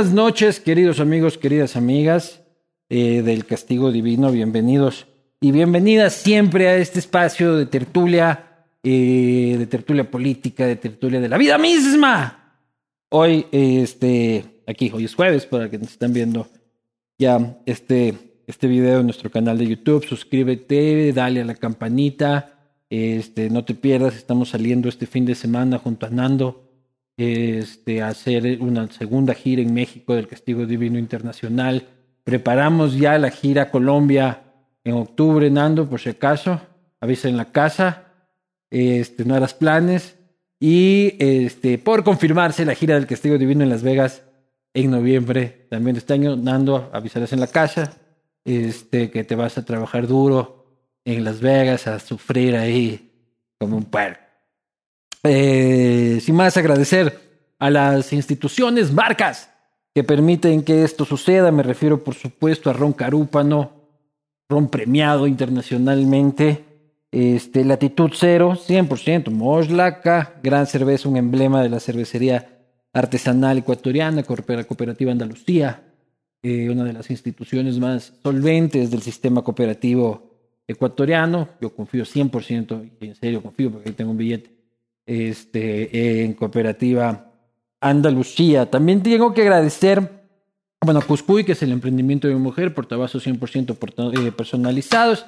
buenas noches, queridos amigos, queridas amigas eh, del Castigo Divino, bienvenidos y bienvenidas siempre a este espacio de tertulia, eh, de tertulia política, de tertulia de la vida misma. Hoy, este, aquí, hoy es jueves, para que nos están viendo ya este, este video en nuestro canal de YouTube, suscríbete, dale a la campanita, este, no te pierdas, estamos saliendo este fin de semana junto a Nando este, hacer una segunda gira en México del Castigo Divino Internacional. Preparamos ya la gira Colombia en octubre, Nando, por si acaso. Avisa en la casa. Este, no harás planes. Y este, por confirmarse la gira del Castigo Divino en Las Vegas en noviembre también de este año. Nando, avisarás en la casa este, que te vas a trabajar duro en Las Vegas, a sufrir ahí como un puerco. Eh, sin más, agradecer a las instituciones, marcas que permiten que esto suceda. Me refiero, por supuesto, a Ron Carúpano, Ron premiado internacionalmente. Este, latitud cero, 100%, Moslaca, gran cerveza, un emblema de la cervecería artesanal ecuatoriana, Cooperativa Andalucía, eh, una de las instituciones más solventes del sistema cooperativo ecuatoriano. Yo confío 100%, y en serio confío porque ahí tengo un billete este, en Cooperativa Andalucía. También tengo que agradecer bueno, Cuscuy, que es el emprendimiento de mi mujer, portavasos 100% eh, personalizados.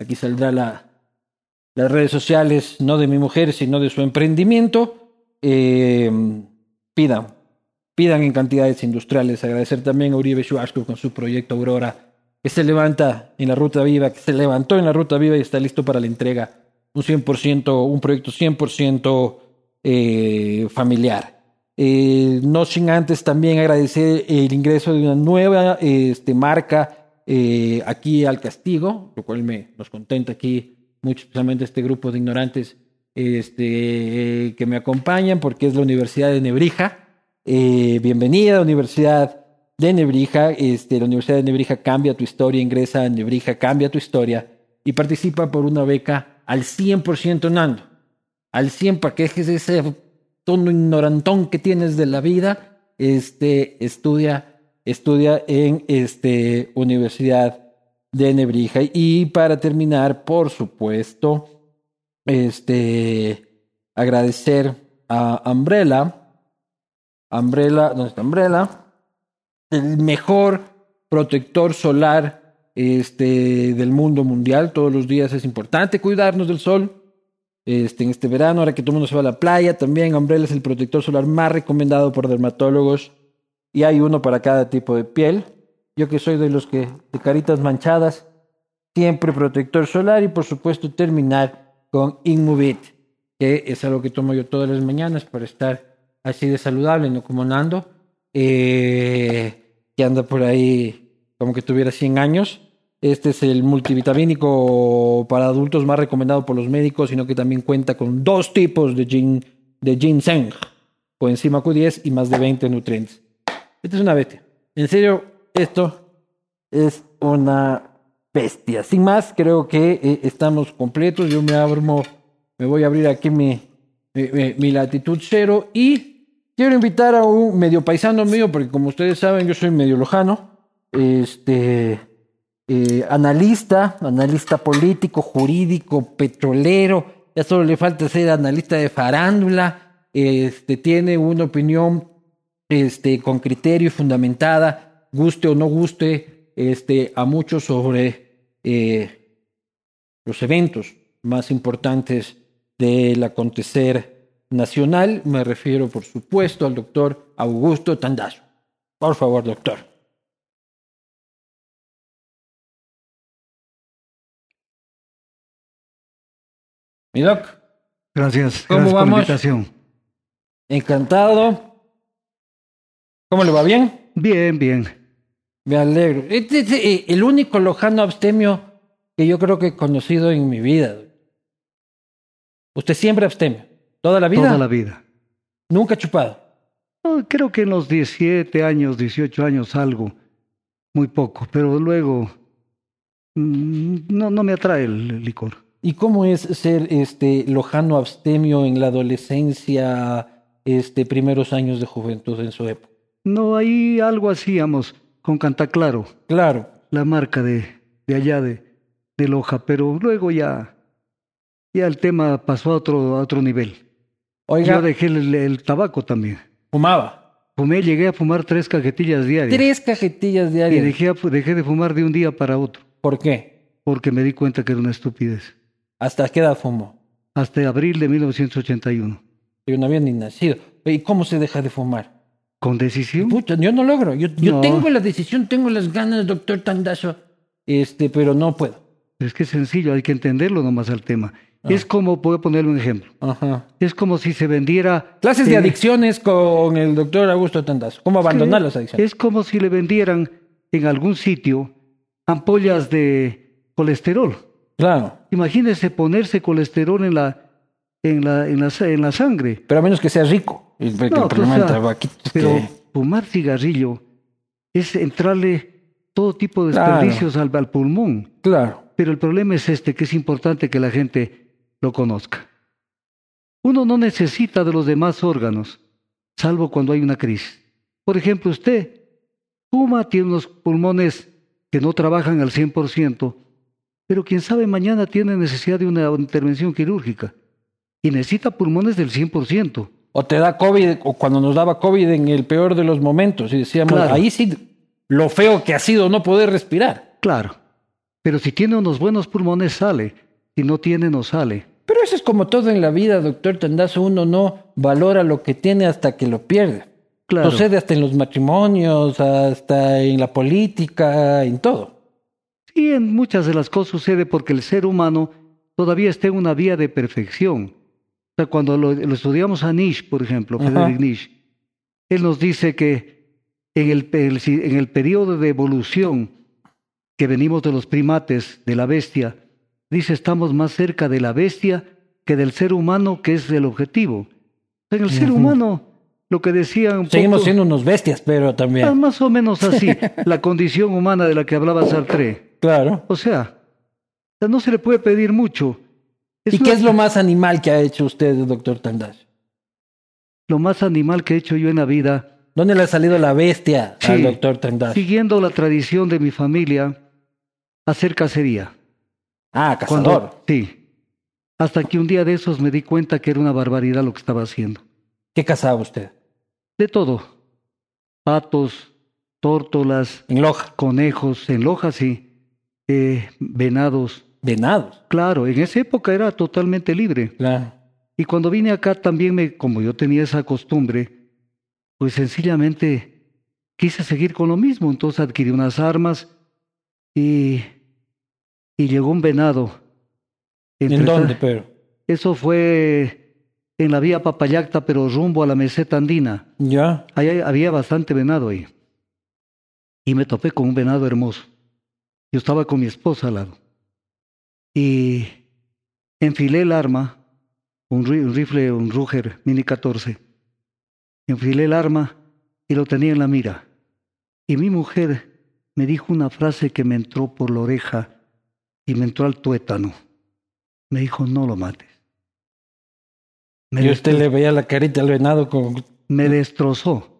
Aquí saldrá la, las redes sociales, no de mi mujer, sino de su emprendimiento. Eh, pidan, pidan en cantidades industriales. Agradecer también a Uribe Shuashko con su proyecto Aurora, que se levanta en la Ruta Viva, que se levantó en la Ruta Viva y está listo para la entrega un 100%, un proyecto 100% eh, familiar. Eh, no sin antes también agradecer el ingreso de una nueva este, marca eh, aquí al castigo, lo cual me nos contenta aquí, mucho especialmente este grupo de ignorantes este, que me acompañan, porque es la Universidad de Nebrija. bienvenida a la Universidad de Nebrija. Este, la Universidad de Nebrija cambia tu historia, ingresa a Nebrija, cambia tu historia y participa por una beca al 100% Nando, al 100 para que dejes ese tono ignorantón que tienes de la vida, este, estudia, estudia en este, Universidad de Nebrija. Y para terminar, por supuesto, este, agradecer a Umbrella, Umbrella, ¿dónde está Umbrella? El mejor protector solar este, del mundo mundial. Todos los días es importante cuidarnos del sol. Este, en este verano, ahora que todo el mundo se va a la playa, también Umbrella es el protector solar más recomendado por dermatólogos y hay uno para cada tipo de piel. Yo que soy de los que de caritas manchadas, siempre protector solar y por supuesto terminar con Inmovit, que es algo que tomo yo todas las mañanas para estar así de saludable, no como Nando, eh, que anda por ahí como que tuviera 100 años. Este es el multivitamínico para adultos más recomendado por los médicos, sino que también cuenta con dos tipos de, gin, de ginseng, coenzima Q10 y más de 20 nutrientes. Esta es una bestia. En serio, esto es una bestia. Sin más, creo que eh, estamos completos. Yo me abro, me voy a abrir aquí mi, mi, mi latitud cero y quiero invitar a un medio paisano mío, porque como ustedes saben, yo soy medio lojano. Este eh, analista, analista político, jurídico, petrolero, ya solo le falta ser analista de farándula, este, tiene una opinión este, con criterio y fundamentada, guste o no guste este, a muchos sobre eh, los eventos más importantes del acontecer nacional. Me refiero, por supuesto, al doctor Augusto Tandazo. Por favor, doctor. Mi doc. Gracias. ¿Cómo gracias vamos? por la invitación. Encantado. ¿Cómo le va? ¿Bien? Bien, bien. Me alegro. Este es el único lojano abstemio que yo creo que he conocido en mi vida. Usted siempre abstemio. ¿Toda la vida? Toda la vida. Nunca chupado. Creo que en los 17 años, 18 años algo, muy poco, pero luego mm, no, no me atrae el licor. ¿Y cómo es ser este lojano abstemio en la adolescencia, este primeros años de juventud en su época? No, ahí algo hacíamos con Cantaclaro, Claro. la marca de, de allá de, de Loja, pero luego ya, ya el tema pasó a otro, a otro nivel. Oiga, Yo dejé el, el tabaco también. fumaba. Fumé, llegué a fumar tres cajetillas diarias. Tres cajetillas Y diarias. dejé, a- dejé de fumar de un día para otro, ¿Por qué? porque me di cuenta que era una estupidez. ¿Hasta qué edad fumó? Hasta abril de 1981. Yo no había ni nacido. ¿Y cómo se deja de fumar? ¿Con decisión? Pucha, yo no logro. Yo, yo No. tengo la decisión, tengo las ganas, doctor Tandazo, este, pero no puedo. Es que es sencillo, hay que entenderlo nomás al tema. Ah. Es como, voy a ponerle un ejemplo, Ajá. es como si se vendiera... Clases de adicciones con el doctor Augusto Tandazo. ¿Cómo abandonar las adicciones? Es como si le vendieran en algún sitio ampollas de colesterol. Claro. Imagínese ponerse colesterol en la, en la, en la, en la sangre. Pero a menos que sea rico. No, pues, problema o del sea, Pero que- fumar cigarrillo es entrarle todo tipo de Claro. desperdicios al, al pulmón. Claro. Pero el problema es este, que es importante que la gente lo conozca. Uno no necesita de los demás órganos, salvo cuando hay una crisis. Por ejemplo, usted fuma, tiene unos pulmones que no trabajan al 100%, pero quién sabe mañana tiene necesidad de una intervención quirúrgica y necesita pulmones del 100%. O te da COVID, o cuando nos daba COVID en el peor de los momentos, y decíamos, Claro. ahí sí, lo feo que ha sido no poder respirar. Claro, pero si tiene unos buenos pulmones sale, si no tiene no sale. Pero eso es como todo en la vida, doctor Tandazo. Uno no valora lo que tiene hasta que lo pierde. Claro. Sucede hasta en los matrimonios, hasta en la política, en todo. Sí, en muchas de las cosas sucede porque el ser humano todavía está en una vía de perfección. O sea, cuando lo, lo estudiamos a Nietzsche, por ejemplo, Ajá. Friedrich Nietzsche, él nos dice que en el, en el periodo de evolución que venimos de los primates, de la bestia, dice estamos más cerca de la bestia que del ser humano, que es el objetivo. En el ser humano, lo que decían... Seguimos poco- siendo unos bestias, pero Ah, también. Más o menos así, la condición humana de la que hablaba Sartre. Claro. O sea, no se le puede pedir mucho. Es ¿Y qué es lo más animal que ha hecho usted, doctor Tandazo? lo más animal que he hecho yo en la vida? ¿Dónde le ha salido la bestia al doctor Tandazo? Siguiendo la tradición de mi familia, hacer cacería. Ah, Cuando- cazador. sí. Hasta que un día de esos me di cuenta que era una barbaridad lo que estaba haciendo. ¿Qué cazaba usted? De todo. Patos, tórtolas, En Loja. conejos, en Loja sí, eh, venados. Venados. Claro, en esa época era totalmente libre. Claro. Y cuando vine acá también me, como yo tenía esa costumbre, pues sencillamente quise seguir con lo mismo. Entonces adquirí unas armas y, y llegó un venado. ¿En dónde, pero? Eso fue en la vía Papayacta, pero rumbo a la meseta andina. Ya. Ahí hay- había bastante venado ahí. Y me topé con un venado hermoso. Yo estaba con mi esposa al lado. Y enfilé el arma, un, ri- un rifle, un Ruger Mini 14. Enfilé el arma y lo tenía en la mira. Y mi mujer me dijo una frase que me entró por la oreja y me entró al tuétano. Me dijo, no lo mates. Me Y usted le veía la carita al venado con... me destrozó.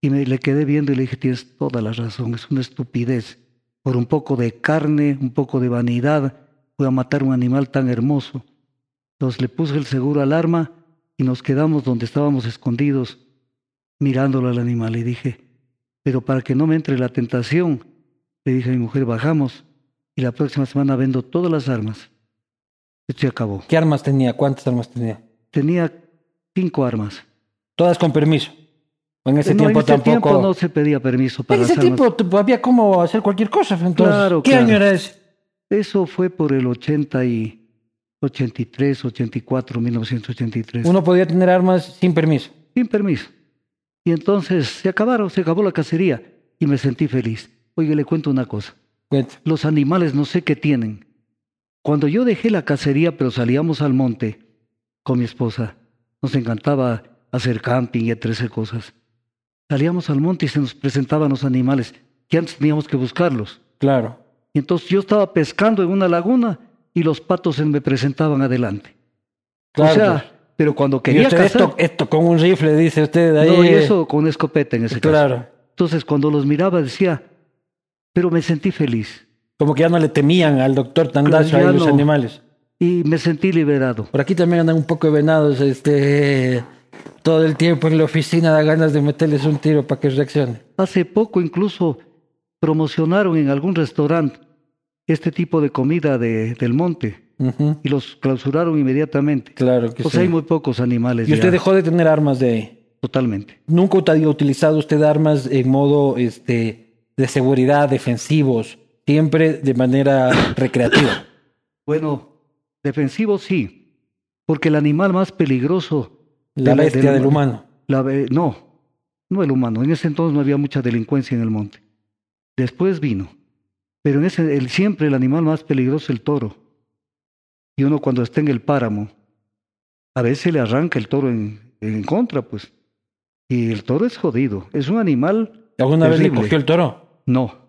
Y me le quedé viendo y le dije, tienes toda la razón, es una estupidez. Por un poco de carne, un poco de vanidad, voy a matar un animal tan hermoso. Entonces le puse el seguro al arma y nos quedamos donde estábamos escondidos, mirándolo al animal. Y dije, pero para que no me entre la tentación, le dije a mi mujer, bajamos y la próxima semana vendo todas las armas. Esto se acabó. ¿Qué armas tenía? ¿Cuántas armas tenía? Tenía cinco armas. Todas con permiso. En ese No, tiempo en ese tampoco... tiempo no se pedía permiso para en ese tiempo había como hacer cualquier cosa. Entonces, Claro, ¿Qué claro. año era ese? Eso fue por el 80 y 83, 84, 1983. Uno podía tener armas sin permiso. Sin permiso. Y entonces se acabaron, se acabó la cacería y me sentí feliz. Oye, le cuento una cosa. Cuente. Los animales no sé qué tienen. Cuando yo dejé la cacería, pero salíamos al monte con mi esposa, nos encantaba hacer camping y entre cosas. Salíamos al monte y se nos presentaban los animales, que antes teníamos que buscarlos. Claro. Y entonces yo estaba pescando en una laguna y los patos se me presentaban adelante. Claro, o sea, pues. pero cuando Y quería usted cazar... esto, esto con un rifle, dice usted ahí. No, y eso con escopeta en ese caso. Claro. Entonces cuando los miraba decía, pero me sentí feliz Como que ya no le temían al doctor Tandazo Claro, a los no. animales. y me sentí liberado. Por aquí también andan un poco de venados, este. Todo el tiempo en la oficina da ganas de meterles un tiro para que reaccione. Hace poco incluso promocionaron en algún restaurante este tipo de comida de, del monte y los clausuraron inmediatamente. Claro que O sí. sea, hay muy pocos animales. Y usted dejó de tener armas de ahí. Totalmente. Nunca ha utilizado usted armas en modo este, de seguridad, defensivos, siempre de manera recreativa. Bueno, defensivo sí, porque el animal más peligroso... La de bestia del humano. La no, no el humano. En ese entonces no había mucha delincuencia en el monte. Después vino. Pero en ese, el, siempre el animal más peligroso es el toro. Y uno cuando está en el páramo, a veces le arranca el toro en, en contra, pues. Y el toro es jodido. Es un animal... ¿Alguna vez le cogió el toro? No.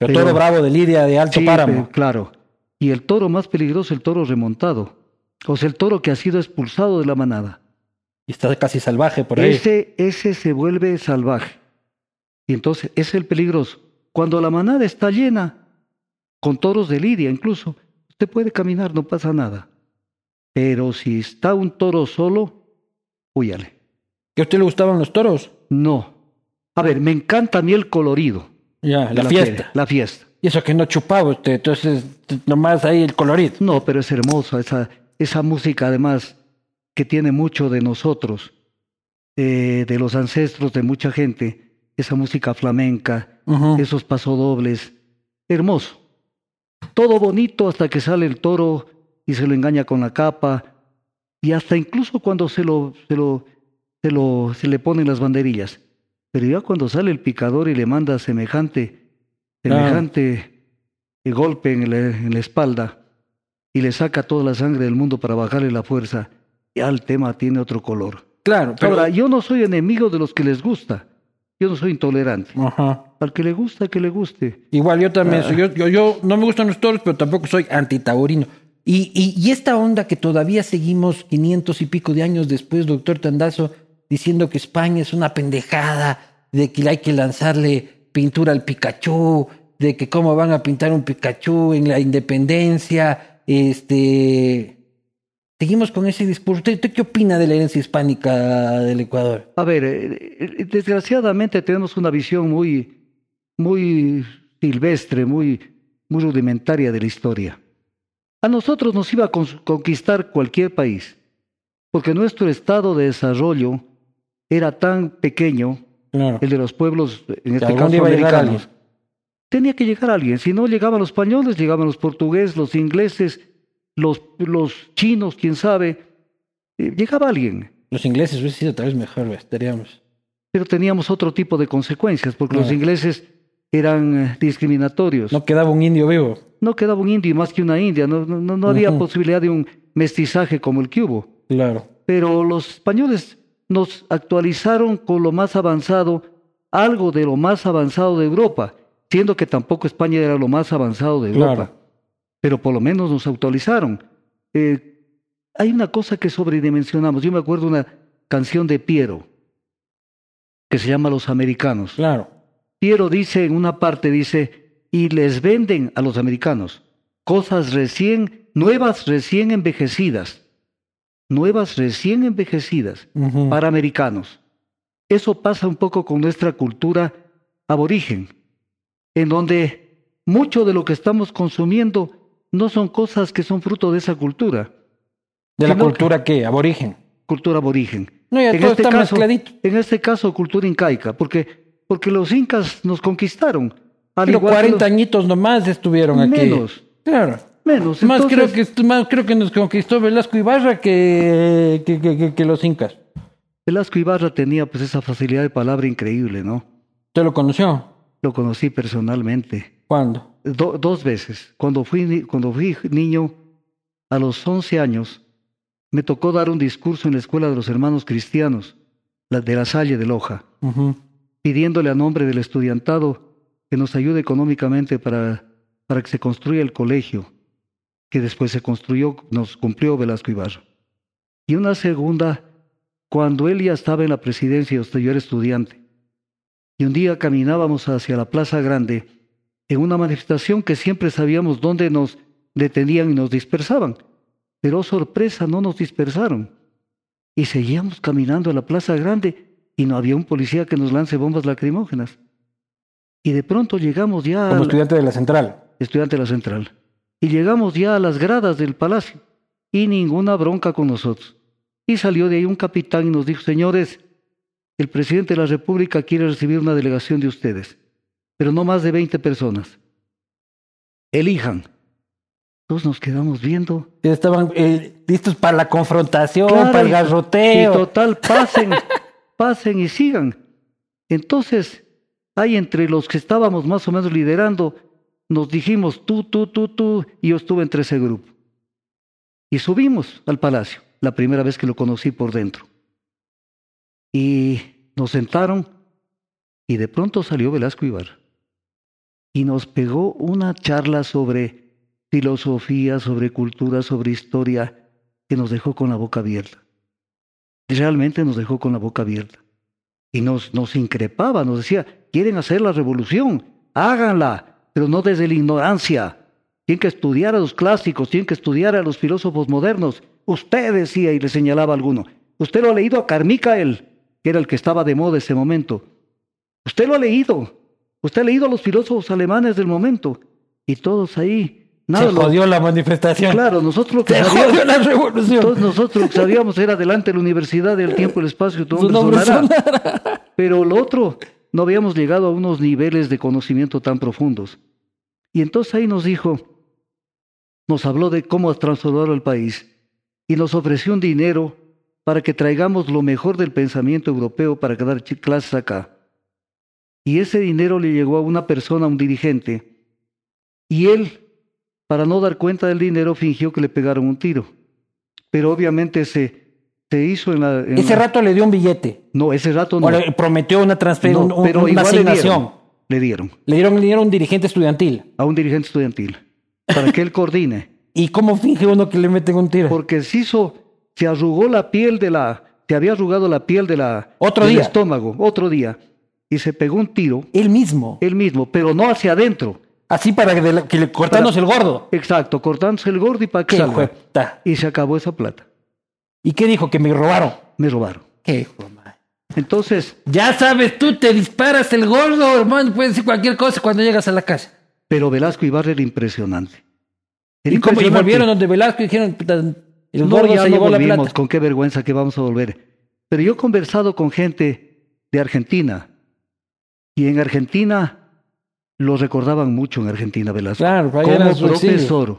El toro bravo de Lidia de Alto Sí, Páramo. claro. Y el toro más peligroso, el toro remontado. O sea, el toro que ha sido expulsado de la manada. Y está casi salvaje por ahí. Ese, ese se vuelve salvaje. Y entonces es el peligroso. Cuando la manada está llena, con toros de lidia incluso, usted puede caminar, no pasa nada. Pero si está un toro solo, huyale. ¿Que a usted le gustaban los toros? No. A ver, me encanta a mí el colorido. Ya, la, fiesta. feria, la fiesta. Y eso que no chupaba usted, entonces nomás ahí el colorido. No, pero es hermosa esa, esa música además que tiene mucho de nosotros, eh, de los ancestros de mucha gente, esa música flamenca, esos pasodobles, hermoso. Todo bonito hasta que sale el toro y se lo engaña con la capa y hasta incluso cuando se lo se lo se lo se le ponen las banderillas. Pero ya cuando sale el picador y le manda semejante semejante eh, golpe en la, en la espalda y le saca toda la sangre del mundo para bajarle la fuerza, ya el tema tiene otro color. Claro, pero... Ahora, yo no soy enemigo de los que les gusta. Yo no soy intolerante. Ajá. Al que le gusta, que le guste. Igual yo también, Ah. soy- yo, yo, yo no me gustan los toros, pero tampoco soy antitaurino. Y, y, y esta onda que todavía seguimos 500 y pico de años después, doctor Tandazo, diciendo que España es una pendejada, de que hay que lanzarle pintura al Pikachu, de que cómo van a pintar un Pikachu en la independencia, este... Seguimos con ese discurso. ¿Usted, usted qué opina de la herencia hispánica del Ecuador? A ver, eh, eh, desgraciadamente tenemos una visión muy, muy silvestre, muy, muy rudimentaria de la historia. A nosotros nos iba a conquistar cualquier país, porque nuestro estado de desarrollo era tan pequeño, Claro. el de los pueblos, en este caso americanos. Tenía que llegar alguien. Si no llegaban los españoles, llegaban los portugueses, los ingleses, los, los chinos, quién sabe. Eh, llegaba alguien. Los ingleses hubiese sido tal vez mejor, estaríamos. Pero teníamos otro tipo de consecuencias, porque los Claro. ingleses eran eh, discriminatorios. No quedaba un indio vivo. No quedaba un indio y más que una india, no, no, no- no había posibilidad de un mestizaje como el que hubo. Claro. Pero los españoles nos actualizaron con lo más avanzado, algo de lo más avanzado de Europa, siendo que tampoco España era lo más avanzado de Europa. Claro. Pero por lo menos nos actualizaron. Eh, hay una cosa que sobredimensionamos. Yo me acuerdo una canción de Piero, que se llama Los Americanos. Claro. Piero dice en una parte, dice, y les venden a los americanos cosas recién, nuevas recién envejecidas, nuevas recién envejecidas para americanos. Eso pasa un poco con nuestra cultura aborigen, en donde mucho de lo que estamos consumiendo no son cosas que son fruto de esa cultura, ¿De la cultura qué? Aborigen. cultura aborigen. No, ya En todo este está caso- mezcladito. En este caso, cultura incaica, porque, porque los incas nos conquistaron. Al Pero igual que 40 los- añitos nomás estuvieron aquí. Menos, Claro. menos. Más, Entonces, creo que, más creo que nos conquistó Velasco Ibarra que, que, que, que- que los incas. Velasco Ibarra tenía pues esa facilidad de palabra increíble, ¿no? ¿Usted lo conoció? Lo conocí personalmente. ¿Cuándo? Do- dos veces. Cuando fui, cuando fui niño, a los 11 años, me tocó dar un discurso en la escuela de los hermanos cristianos, la de la Salle de Loja, pidiéndole a nombre del estudiantado que nos ayude económicamente para para que se construya el colegio, que después se construyó, nos cumplió Velasco Ibarra. Y una segunda, cuando él ya estaba en la presidencia, yo era estudiante. Y un día caminábamos hacia la Plaza Grande en una manifestación que siempre sabíamos dónde nos detenían y nos dispersaban. Pero oh, sorpresa, no nos dispersaron. Y seguíamos caminando a la Plaza Grande y no había un policía que nos lance bombas lacrimógenas. Y de pronto llegamos ya... Como estudiante de la central. Estudiante de la central. Y llegamos ya a las gradas del palacio y ninguna bronca con nosotros. Y salió de ahí un capitán y nos dijo, señores, el presidente de la República quiere recibir una delegación de ustedes, pero no más de 20 personas. Elijan. Todos nos quedamos viendo. Estaban eh, listos para la confrontación, para el garroteo. Y total, pasen, pasen y sigan. Entonces, hay entre los que estábamos más o menos liderando, nos dijimos tú, tú, tú, tú, y yo estuve entre ese grupo. Y subimos al palacio, la primera vez que lo conocí por dentro. Y nos sentaron y de pronto salió Velasco Ibarra. Y nos pegó una charla sobre filosofía, sobre cultura, sobre historia, que nos dejó con la boca abierta. Realmente nos dejó con la boca abierta. Y nos, nos increpaba, nos decía, quieren hacer la revolución, háganla, pero no desde la ignorancia. Tienen que estudiar a los clásicos, tienen que estudiar a los filósofos modernos. Usted decía y le señalaba alguno, usted lo ha leído a Carmichael, que era el que estaba de moda ese momento. Usted lo ha leído, usted ha leído a los filósofos alemanes del momento. Y todos ahí Nada, se jodió la manifestación. Claro, nosotros lo que se sabíamos, jodió la revolución. nosotros lo que sabíamos era delante de la universidad del tiempo y el espacio, todo nombre Pero lo otro, no habíamos llegado a unos niveles de conocimiento tan profundos. Y entonces ahí nos dijo, nos habló de cómo transformar el país y nos ofreció un dinero para que traigamos lo mejor del pensamiento europeo para dar clases acá. Y ese dinero le llegó a una persona, a un dirigente, y él para no dar cuenta del dinero, fingió que le pegaron un tiro. Pero obviamente se, se hizo en la... ese rato le dio un billete. No, ese rato no. O le prometió una transferencia, pero una asignación. Le dieron, le dieron. Le dieron a un dirigente estudiantil. A un dirigente estudiantil. Para que él coordine. ¿Y cómo finge uno que le meten un tiro? Porque se hizo, se arrugó la piel de la, se había arrugado la piel de la, otro del día. estómago, otro día, y se pegó un tiro. Él mismo. Él mismo, pero no hacia adentro, Así para que, le cortándose el gordo. Exacto, cortándose el gordo y para que. Y se acabó esa plata. ¿Y qué dijo? Que me robaron. Me robaron. Qué Entonces. Ya sabes, tú te disparas el gordo, hermano. Puedes decir cualquier cosa cuando llegas a la casa. Pero Velasco Ibarra era impresionante. ¿Y cómo? Y volvieron donde Velasco y dijeron, el gordo se llevó la plata. Con qué vergüenza que vamos a volver. Pero yo he conversado con gente de Argentina. Y en Argentina lo recordaban mucho en Argentina, Velasco. Claro, como profesor.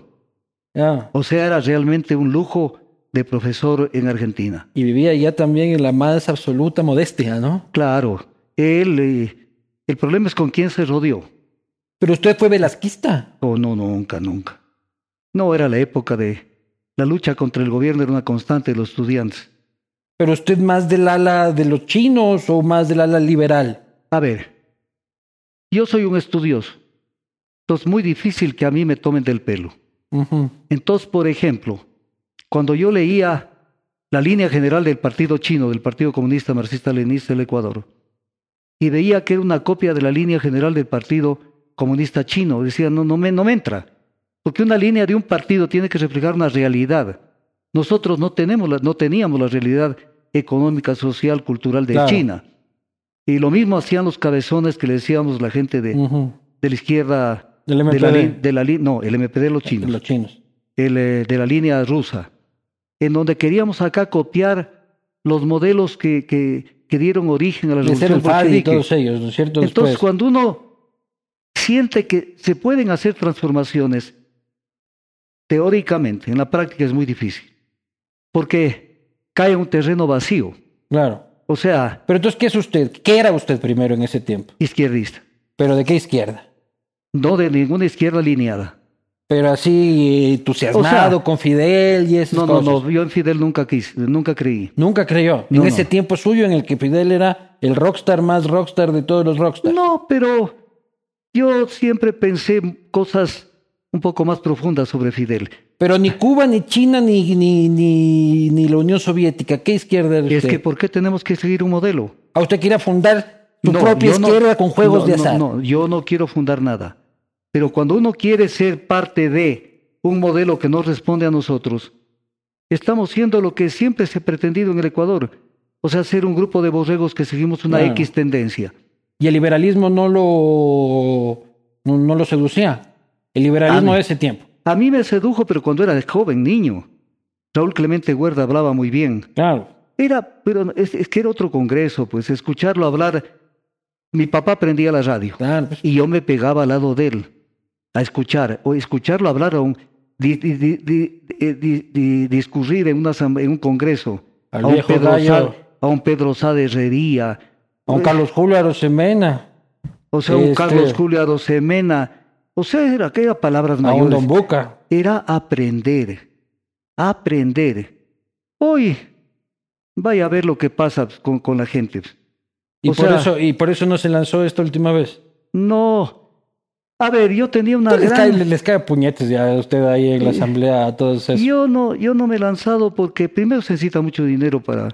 O sea, era realmente un lujo de profesor en Argentina. Y vivía ya también en la más absoluta modestia, ¿no? Claro. Él, eh, el problema es con quién se rodeó. ¿Pero usted fue velasquista? Oh, no, nunca, nunca. No, era la época de... La lucha contra el gobierno era una constante de los estudiantes. ¿Pero usted más del ala de los chinos o más del ala liberal? A ver, yo soy un estudioso, entonces es muy difícil que a mí me tomen del pelo. Entonces, por ejemplo, cuando yo leía la línea general del Partido Chino, del Partido Comunista Marxista-Leninista del Ecuador, y veía que era una copia de la línea general del Partido Comunista Chino, decía, no, no me, no me entra, porque una línea de un partido tiene que reflejar una realidad. Nosotros no, tenemos no teníamos la realidad económica, social, cultural de China. Y lo mismo hacían los cabezones que le decíamos la gente de, de la izquierda. Del MPD. De la, no, el MPD de los chinos. Los chinos. El, eh, de la línea rusa. En donde queríamos acá copiar los modelos que, que, que dieron origen a la revolución bolchevique. todos ellos, ¿no es cierto? Entonces, cuando uno siente que se pueden hacer transformaciones, teóricamente, en la práctica es muy difícil. Porque cae un terreno vacío. Claro. O sea... Pero entonces, ¿qué es usted? ¿Qué era usted primero en ese tiempo? Izquierdista. ¿Pero de qué izquierda? No, de ninguna izquierda alineada. Pero así entusiasmado con Fidel y eso. No, no, no, yo en Fidel nunca quise, nunca creí. Nunca creyó. en ese tiempo suyo en el que Fidel era el rockstar más rockstar de todos los rockstars. No, pero yo siempre pensé cosas un poco más profunda sobre Fidel. Pero ni Cuba, ni China, ni, ni, ni, ni la Unión Soviética. ¿Qué izquierda es Es usted? que ¿por qué tenemos que seguir un modelo? ¿A usted quiere fundar su No, propia yo no- izquierda con juegos no, de azar? No, yo no quiero fundar nada. Pero cuando uno quiere ser parte de un modelo que no responde a nosotros, estamos siendo lo que siempre se ha pretendido en el Ecuador. O sea, ser un grupo de borregos que seguimos una Claro. X tendencia. Y el liberalismo no lo, no lo seducía. El liberalismo de ese tiempo. A mí me sedujo, pero cuando era joven, niño. Raúl Clemente Huerta hablaba muy bien. Claro. Era, pero es, es que era otro congreso, pues escucharlo hablar. Mi papá prendía la radio. Claro. pues, y yo me pegaba al lado de él a escuchar o escucharlo hablar a un di- di- di- di- di- di- di- discurrir en una asam- en un congreso Al a un viejo Pedro. Sá- a un Pedro Sá de Herrería a un Carlos Julio Arosemena. o sea un este- Carlos Julio Arosemena o sea era que era palabras A un mayores Don Buca. era aprender aprender hoy vaya a ver lo que pasa con, con la gente Y O por, sea- eso, y por eso no se lanzó esta última vez. no a ver yo tenía una Pues les, cae, les cae puñetes ya a usted ahí en la asamblea a todos esos. Yo no, yo no me he lanzado porque primero se necesita mucho dinero para,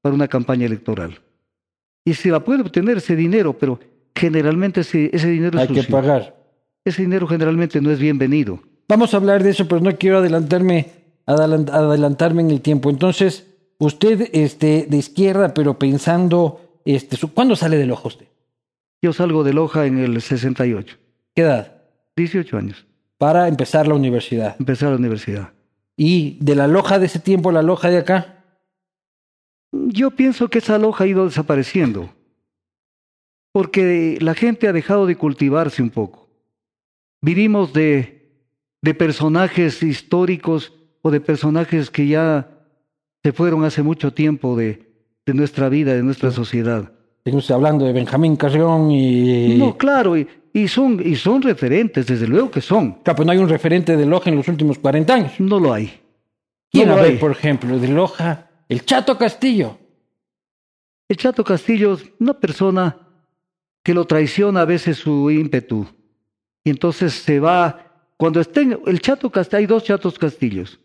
para una campaña electoral. Y se va a poder obtener ese dinero, pero generalmente ese, ese dinero es Hay que sucio. pagar. Ese dinero generalmente no es bienvenido. Vamos a hablar de eso, pero no quiero adelantarme, adelant- adelantarme en el tiempo. Entonces, usted este, de izquierda, pero pensando, este, ¿cuándo sale del ojo usted? Yo salgo de Loja en el 68, ¿Qué edad? 18 años. Para empezar la universidad. Empecé a la universidad. Y de la loja de ese tiempo a la loja de acá, Yo pienso que esa Loja ha ido desapareciendo. Porque la gente ha dejado de cultivarse un poco. Vivimos de, de personajes históricos o de personajes que ya se fueron hace mucho tiempo de, de nuestra vida, de nuestra sociedad. Estamos hablando de Benjamín Carrión y... No, claro, y, y son, y son referentes, desde luego que son. Claro, pues no hay un referente de Loja en los últimos 40 años. No lo hay. ¿Quién No lo hay. por ejemplo, de Loja? El Chato Castillo. El Chato Castillo es una persona que lo traiciona a veces su ímpetu. Y entonces se va. Cuando estén. El Chato Castillo. Hay dos Chatos Castillos.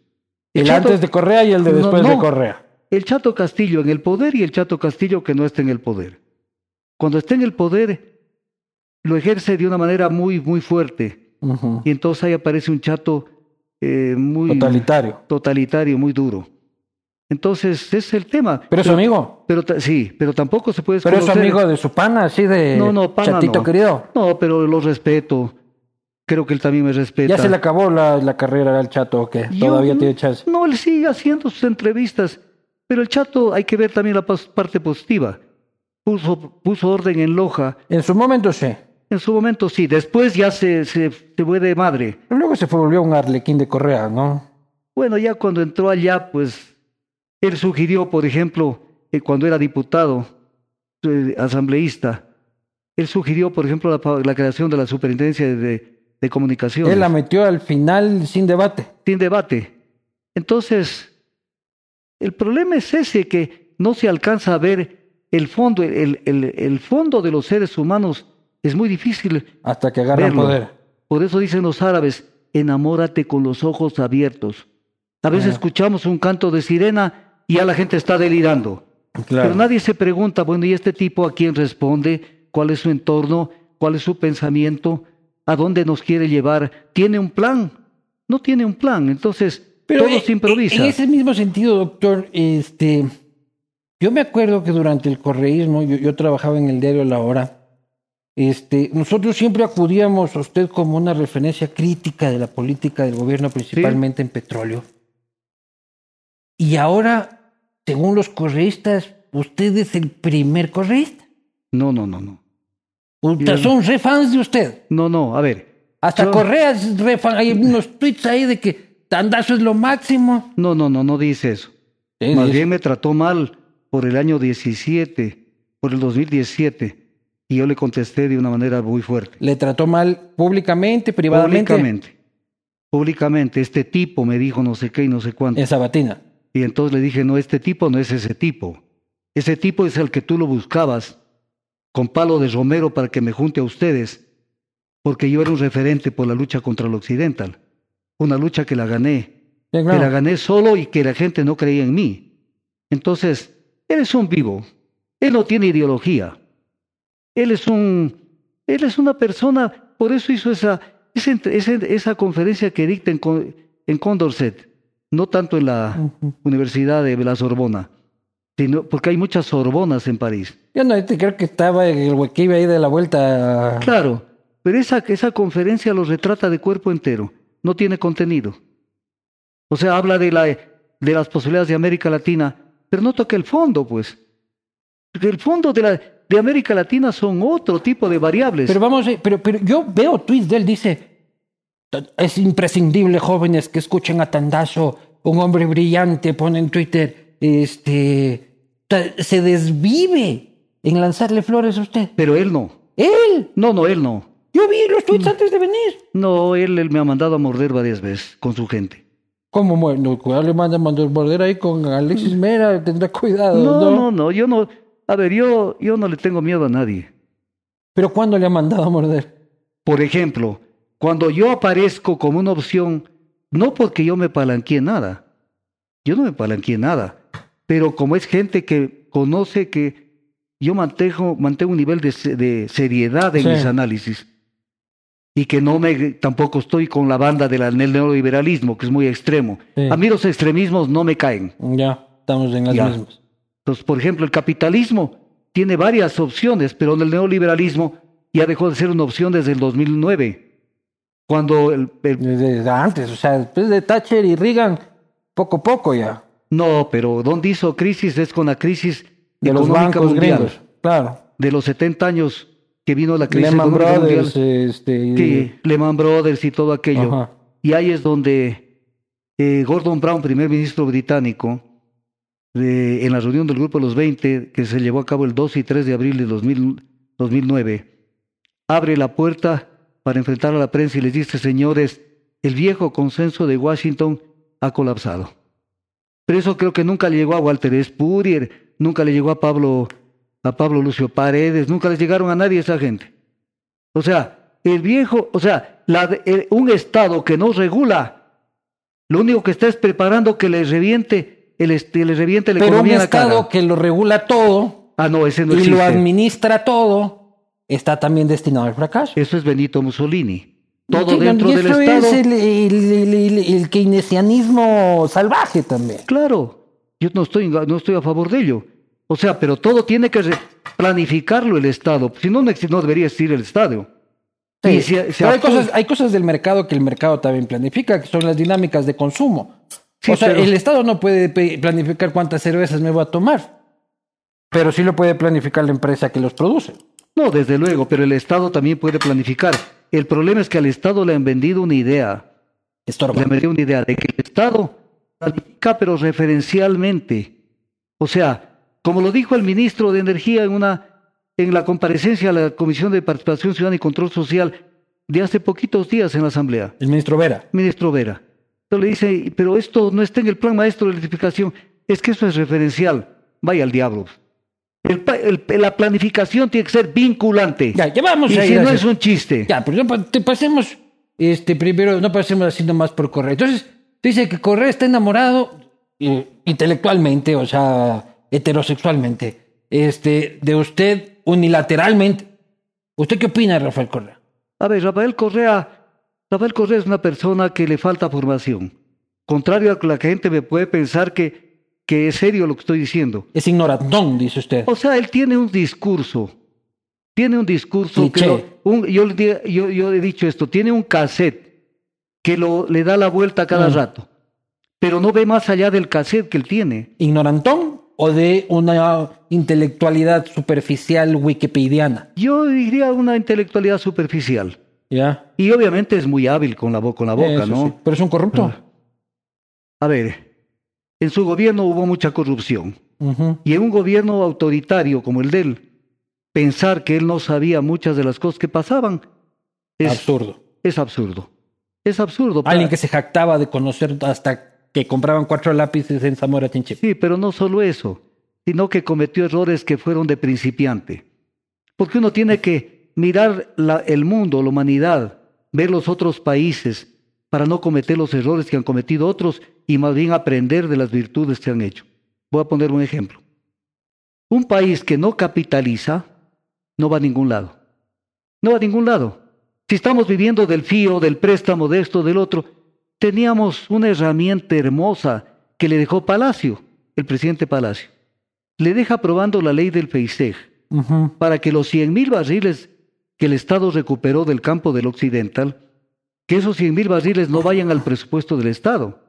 El Chato- antes de Correa y el de después no. de Correa. El Chato Castillo en el poder y el Chato Castillo que no está en el poder. Cuando está en el poder, lo ejerce de una manera muy, muy fuerte. Y entonces ahí aparece un Chato eh, muy Totalitario. totalitario, muy duro. Entonces, ese es el tema. Pero es su amigo. Pero sí, pero tampoco se puede Pero es amigo de su pana, así de No, no, pana chatito no. querido. No, pero lo respeto. Creo que él también me respeta. Ya se le acabó la, la carrera al chato, ¿o qué? Yo- Todavía tiene chance. No, él sigue haciendo sus entrevistas. Pero el chato hay que ver también la parte positiva. Puso, puso orden en Loja. En su momento sí. En su momento sí. Después ya se, se, se fue de madre. Pero luego se volvió un arlequín de Correa, ¿no? Bueno, ya cuando entró allá, pues él sugirió, por ejemplo, que cuando era diputado, eh, asambleísta, él sugirió, por ejemplo, la creación de la superintendencia de, de comunicaciones. Él la metió al final sin debate. sin debate. Entonces, el problema es ese que no se alcanza a ver el fondo, el, el, el fondo de los seres humanos es muy difícil Hasta que agarran verlo. poder. Por eso dicen los árabes, enamórate con los ojos abiertos. A veces escuchamos un canto de sirena y ya la gente está delirando. Claro. Pero nadie se pregunta, bueno, ¿y este tipo a quién responde? ¿Cuál es su entorno? ¿Cuál es su pensamiento? ¿A dónde nos quiere llevar? ¿Tiene un plan? No tiene un plan, entonces todo eh, se improvisa. En ese mismo sentido, doctor, este, yo me acuerdo que durante el correísmo, yo, yo trabajaba en el diario La Hora, este, nosotros siempre acudíamos a usted como una referencia crítica de la política del gobierno, principalmente en petróleo. Y ahora, según los correístas, usted es el primer correísta. No, no, no, no. Mira. son re fans de usted. No, no, a ver. Hasta Yo- Correa es re fan. Hay unos tweets ahí de que Tandazo es lo máximo. No, no, no, no dice eso. Sí, Más dice. bien me trató mal por el año 17, por el 2017. Y yo le contesté de una manera muy fuerte. Le trató mal públicamente, privadamente. Públicamente. Públicamente, este tipo me dijo no sé qué y no sé cuánto. En Sabatina. Y entonces le dije, no, este tipo no es ese tipo. Ese tipo es el que tú lo buscabas con palo de romero para que me junte a ustedes. porque yo era un referente por la lucha contra el occidental. Una lucha que la gané, que la gané solo y que la gente no creía en mí. Entonces, él es un vivo, él no tiene ideología. Él es un, él es una persona, por eso hizo esa, esa, esa, conferencia que dicta en, en Condorcet, no tanto en la. Universidad de la Sorbona, sino porque hay muchas Sorbonas en París. Yo no te creo que estaba el huequillo ahí de la vuelta. Claro, pero esa, esa conferencia lo retrata de cuerpo entero, no tiene contenido. O sea, habla de, la, de las posibilidades de América Latina, pero no toca el fondo, pues. Porque el fondo de, la, de América Latina son otro tipo de variables. Pero vamos, eh, pero, pero yo veo tweets de él, dice, es imprescindible, jóvenes, que escuchen a Tandazo, un hombre brillante, pone en Twitter, este, se desvive en lanzarle flores a usted. Pero él no. Él, No, no, él no. yo vi los tweets antes de venir. No, él, él me ha mandado a morder varias veces con su gente. ¿Cómo? Bueno, cuidado, le manda a morder ahí con Alexis Mera, tendrá cuidado, No, ¿no? no, no, yo no. A ver, yo, yo no le tengo miedo a nadie. Pero ¿cuándo le ha mandado a morder? Por ejemplo, cuando yo aparezco como una opción, no porque yo me palanquee nada, yo no me palanquee nada, pero como es gente que conoce que yo mantengo, mantengo un nivel de, de seriedad en Sí. mis análisis y que no me tampoco estoy con la banda del del neoliberalismo, que es muy extremo. Sí. A mí los extremismos no me caen. Ya, estamos en las Ya. mismas. Entonces, por ejemplo, el capitalismo tiene varias opciones, pero el neoliberalismo ya dejó de ser una opción desde el 2009, cuando el, el- Desde antes, o sea, después de Thatcher y Reagan, poco a poco ya. no, pero donde hizo crisis es con la crisis De los bancos mundial gringos. Claro. de los 70 años que vino la crisis Lehman Brothers, mundial, este. que Lehman Brothers y todo aquello. Ajá. Y ahí es donde eh, Gordon Brown, primer ministro británico, de- en la reunión del Grupo de los 20, que se llevó a cabo el 2 y 3 de abril de 2000 2009, abre la puerta para enfrentar a la prensa y les dice, señores, el viejo consenso de Washington ha colapsado. Pero eso creo que nunca le llegó a Walter Spurrier, nunca le llegó a Pablo, a Pablo Lucio Paredes, nunca les llegaron a nadie esa gente. O sea, el viejo, o sea, la de- el- un Estado que no regula, lo único que está es preparando que le reviente, el, est- le reviente la Pero un economía la Estado cara. que lo regula todo Ah, no, ese no y lo administra todo, está también destinado al fracaso. Eso es Benito Mussolini. Todo Sí, dentro del Estado. es el, el- el- el keynesianismo salvaje también. Claro, yo no estoy, no estoy a favor de ello. O sea, pero todo tiene que planificarlo el Estado. Si no, no, debería existir el Estado. Sí, Y hay cosas, hay cosas del mercado que el mercado también planifica, que son las dinámicas de consumo. Sí, o sea, pero- el Estado no puede planificar cuántas cervezas me voy a tomar, pero sí lo puede planificar la empresa que los produce. No, desde luego, pero el Estado también puede planificar. El problema es que al Estado le han vendido una idea. Estorba. Le han vendido una idea de que el Estado planifica, pero referencialmente. O sea, como lo dijo el ministro de Energía en una en la comparecencia a la Comisión de Participación Ciudadana y Control Social de hace poquitos días en la Asamblea. El ministro Vera. ministro Vera. Entonces le dice, pero esto no está en el plan maestro de electrificación, es que eso es referencial. Vaya al diablo. El pa- el- la planificación tiene que ser vinculante. Ya, ya vamos y a si no es un chiste. Ya, pero no pa- te pasemos, este, primero, no pasemos así nomás por Correa. Entonces, dice que Correa está enamorado eh, intelectualmente, o sea, heterosexualmente, este, de usted unilateralmente. ¿Usted qué opina, Rafael Correa? A ver, Rafael Correa, Rafael Correa es una persona que le falta formación. Contrario a que la gente me puede pensar que, que es serio lo que estoy diciendo. Es ignorantón, dice usted. O sea, él tiene un discurso. Tiene un discurso que Cliché. lo- un- yo, le di- yo, yo he dicho esto, tiene un cassette que lo, le da la vuelta cada Mm. rato, pero no ve más allá del cassette que él tiene. ¿Ignorantón o de una intelectualidad superficial wikipediana? Yo diría una intelectualidad superficial. ¿Ya? Y obviamente es muy hábil con la, con la boca, Eso ¿no? sí. Pero es un corrupto. Ah. A ver, en su gobierno hubo mucha corrupción. Y en un gobierno autoritario como el de él, pensar que él no sabía muchas de las cosas que pasaban es Absurdo. Es absurdo. Es absurdo. Alguien que se jactaba de conocer hasta que compraban cuatro lápices en Zamora Chinchip. Sí, pero no solo eso, sino que cometió errores que fueron de principiante. Porque uno tiene que mirar la- el mundo, la humanidad, ver los otros países para no cometer los errores que han cometido otros y más bien aprender de las virtudes que han hecho. Voy a poner un ejemplo. Un país que no capitaliza no va a ningún lado. No va a ningún lado. Si estamos viviendo del fío, del préstamo, de esto, del otro, teníamos una herramienta hermosa que le dejó Palacio, el presidente Palacio. Le deja aprobando la ley del FEISEG para que los 100 mil barriles que el Estado recuperó del campo del Occidental, que esos 100 mil barriles no vayan al presupuesto del Estado,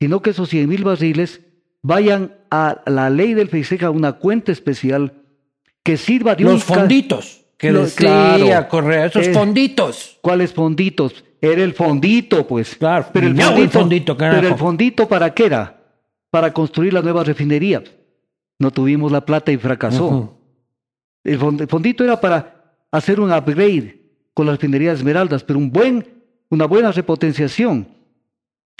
sino que esos 100 mil barriles vayan a la ley del FEISEG, a una cuenta especial que sirva de un... Los fonditos que Los- decía claro. Correa, esos Eh, fonditos. ¿Cuáles fonditos? Era el fondito, pues. Claro, pero el ya, el fondito, fondito, pero el fondito para qué era? Para construir la nueva refinería. No tuvimos la plata y fracasó. El fond- el fondito era para hacer un upgrade con las refinerías Esmeraldas, pero un buen, una buena repotenciación.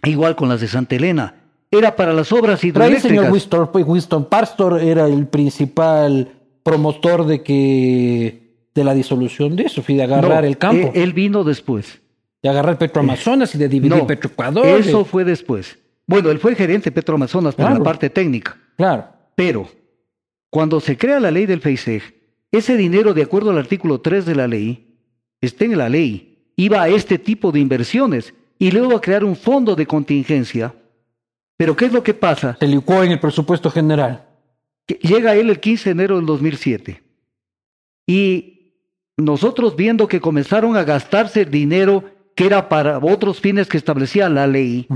Igual con las de Santa Elena. Era para las obras Pero ahí el señor hidroeléctricas. Winston, Winston Pastor era el principal promotor de que de la disolución de eso, y de agarrar No, el campo, eh, Él vino después. de agarrar Petroamazonas y de dividir No, Petroecuador. eso fue después. Bueno, él fue gerente de Petroamazonas, Claro. la parte técnica. Claro. Pero, cuando se crea la ley del FEISEG, ese dinero, de acuerdo al artículo 3 de la ley, está en la ley, iba a este tipo de inversiones y luego a crear un fondo de contingencia. Pero, ¿qué es lo que pasa? Se licuó en el presupuesto general. Llega él el 15 de enero del 2007 y nosotros viendo que comenzaron a gastarse dinero que era para otros fines que establecía la ley,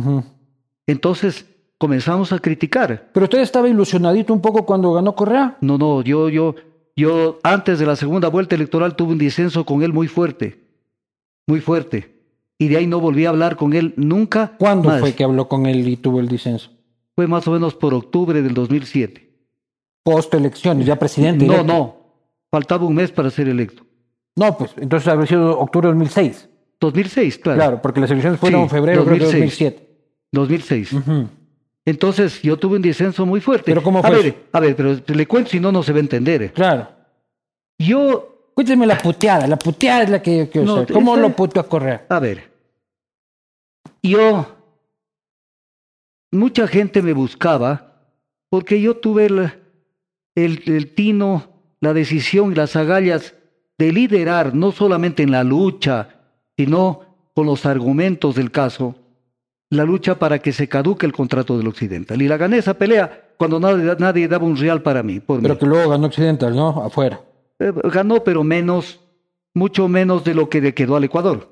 entonces comenzamos a criticar. Pero usted estaba ilusionadito un poco cuando ganó Correa. No, no, yo, yo, yo antes de la segunda vuelta electoral tuve un disenso con él muy fuerte, muy fuerte. Y de ahí no volví a hablar con él nunca. ¿Cuándo más. fue que habló con él y tuvo el disenso? Fue más o menos por octubre del 2007. Post elecciones, ya presidente. No, no, faltaba un mes para ser electo. No, pues entonces habría sido octubre de 2006. 2006, claro. Claro, porque las elecciones fueron Sí, en febrero de 2006. 2007. 2006. Ujú. Entonces yo tuve un disenso muy fuerte. ¿Pero cómo a fue ver, eso? a ver, pero le cuento si no, no se va a entender. Claro. Yo, Cuénteme la puteada. La puteada es la que yo quiero No, saber. ¿Cómo lo puteó a Correa? a ver, yo, mucha gente me buscaba porque yo tuve el, el, el tino, la decisión y las agallas de liderar, no solamente en la lucha, sino con los argumentos del caso, la lucha para que se caduque el contrato del Occidental. Y la gané esa pelea cuando nadie, nadie daba un real para mí. Por Pero mí. que luego ganó Occidental, ¿no? Afuera. Eh, ganó, pero menos, mucho menos de lo que le quedó al Ecuador.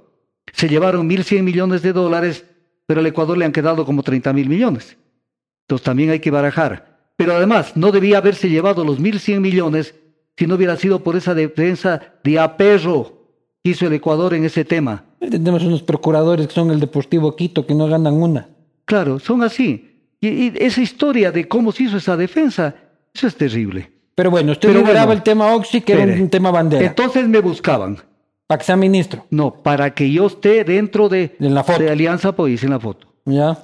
Se llevaron 1.100 millones de dólares, pero al Ecuador le han quedado como 30 mil millones. Entonces también hay que barajar. Pero además, no debía haberse llevado los 1.100 millones si no hubiera sido por esa defensa de aperro que hizo el Ecuador en ese tema. Tenemos unos procuradores que son el Deportivo Quito que no ganan una. Claro, son así. Y, y esa historia de cómo se hizo esa defensa, eso es terrible. Pero bueno, usted Pero lideraba bueno, el tema Oxy, que era un tema bandera. Entonces me buscaban. para que sea ministro. No, para que yo esté dentro de, En la foto. de Alianza País en la foto. ¿Ya?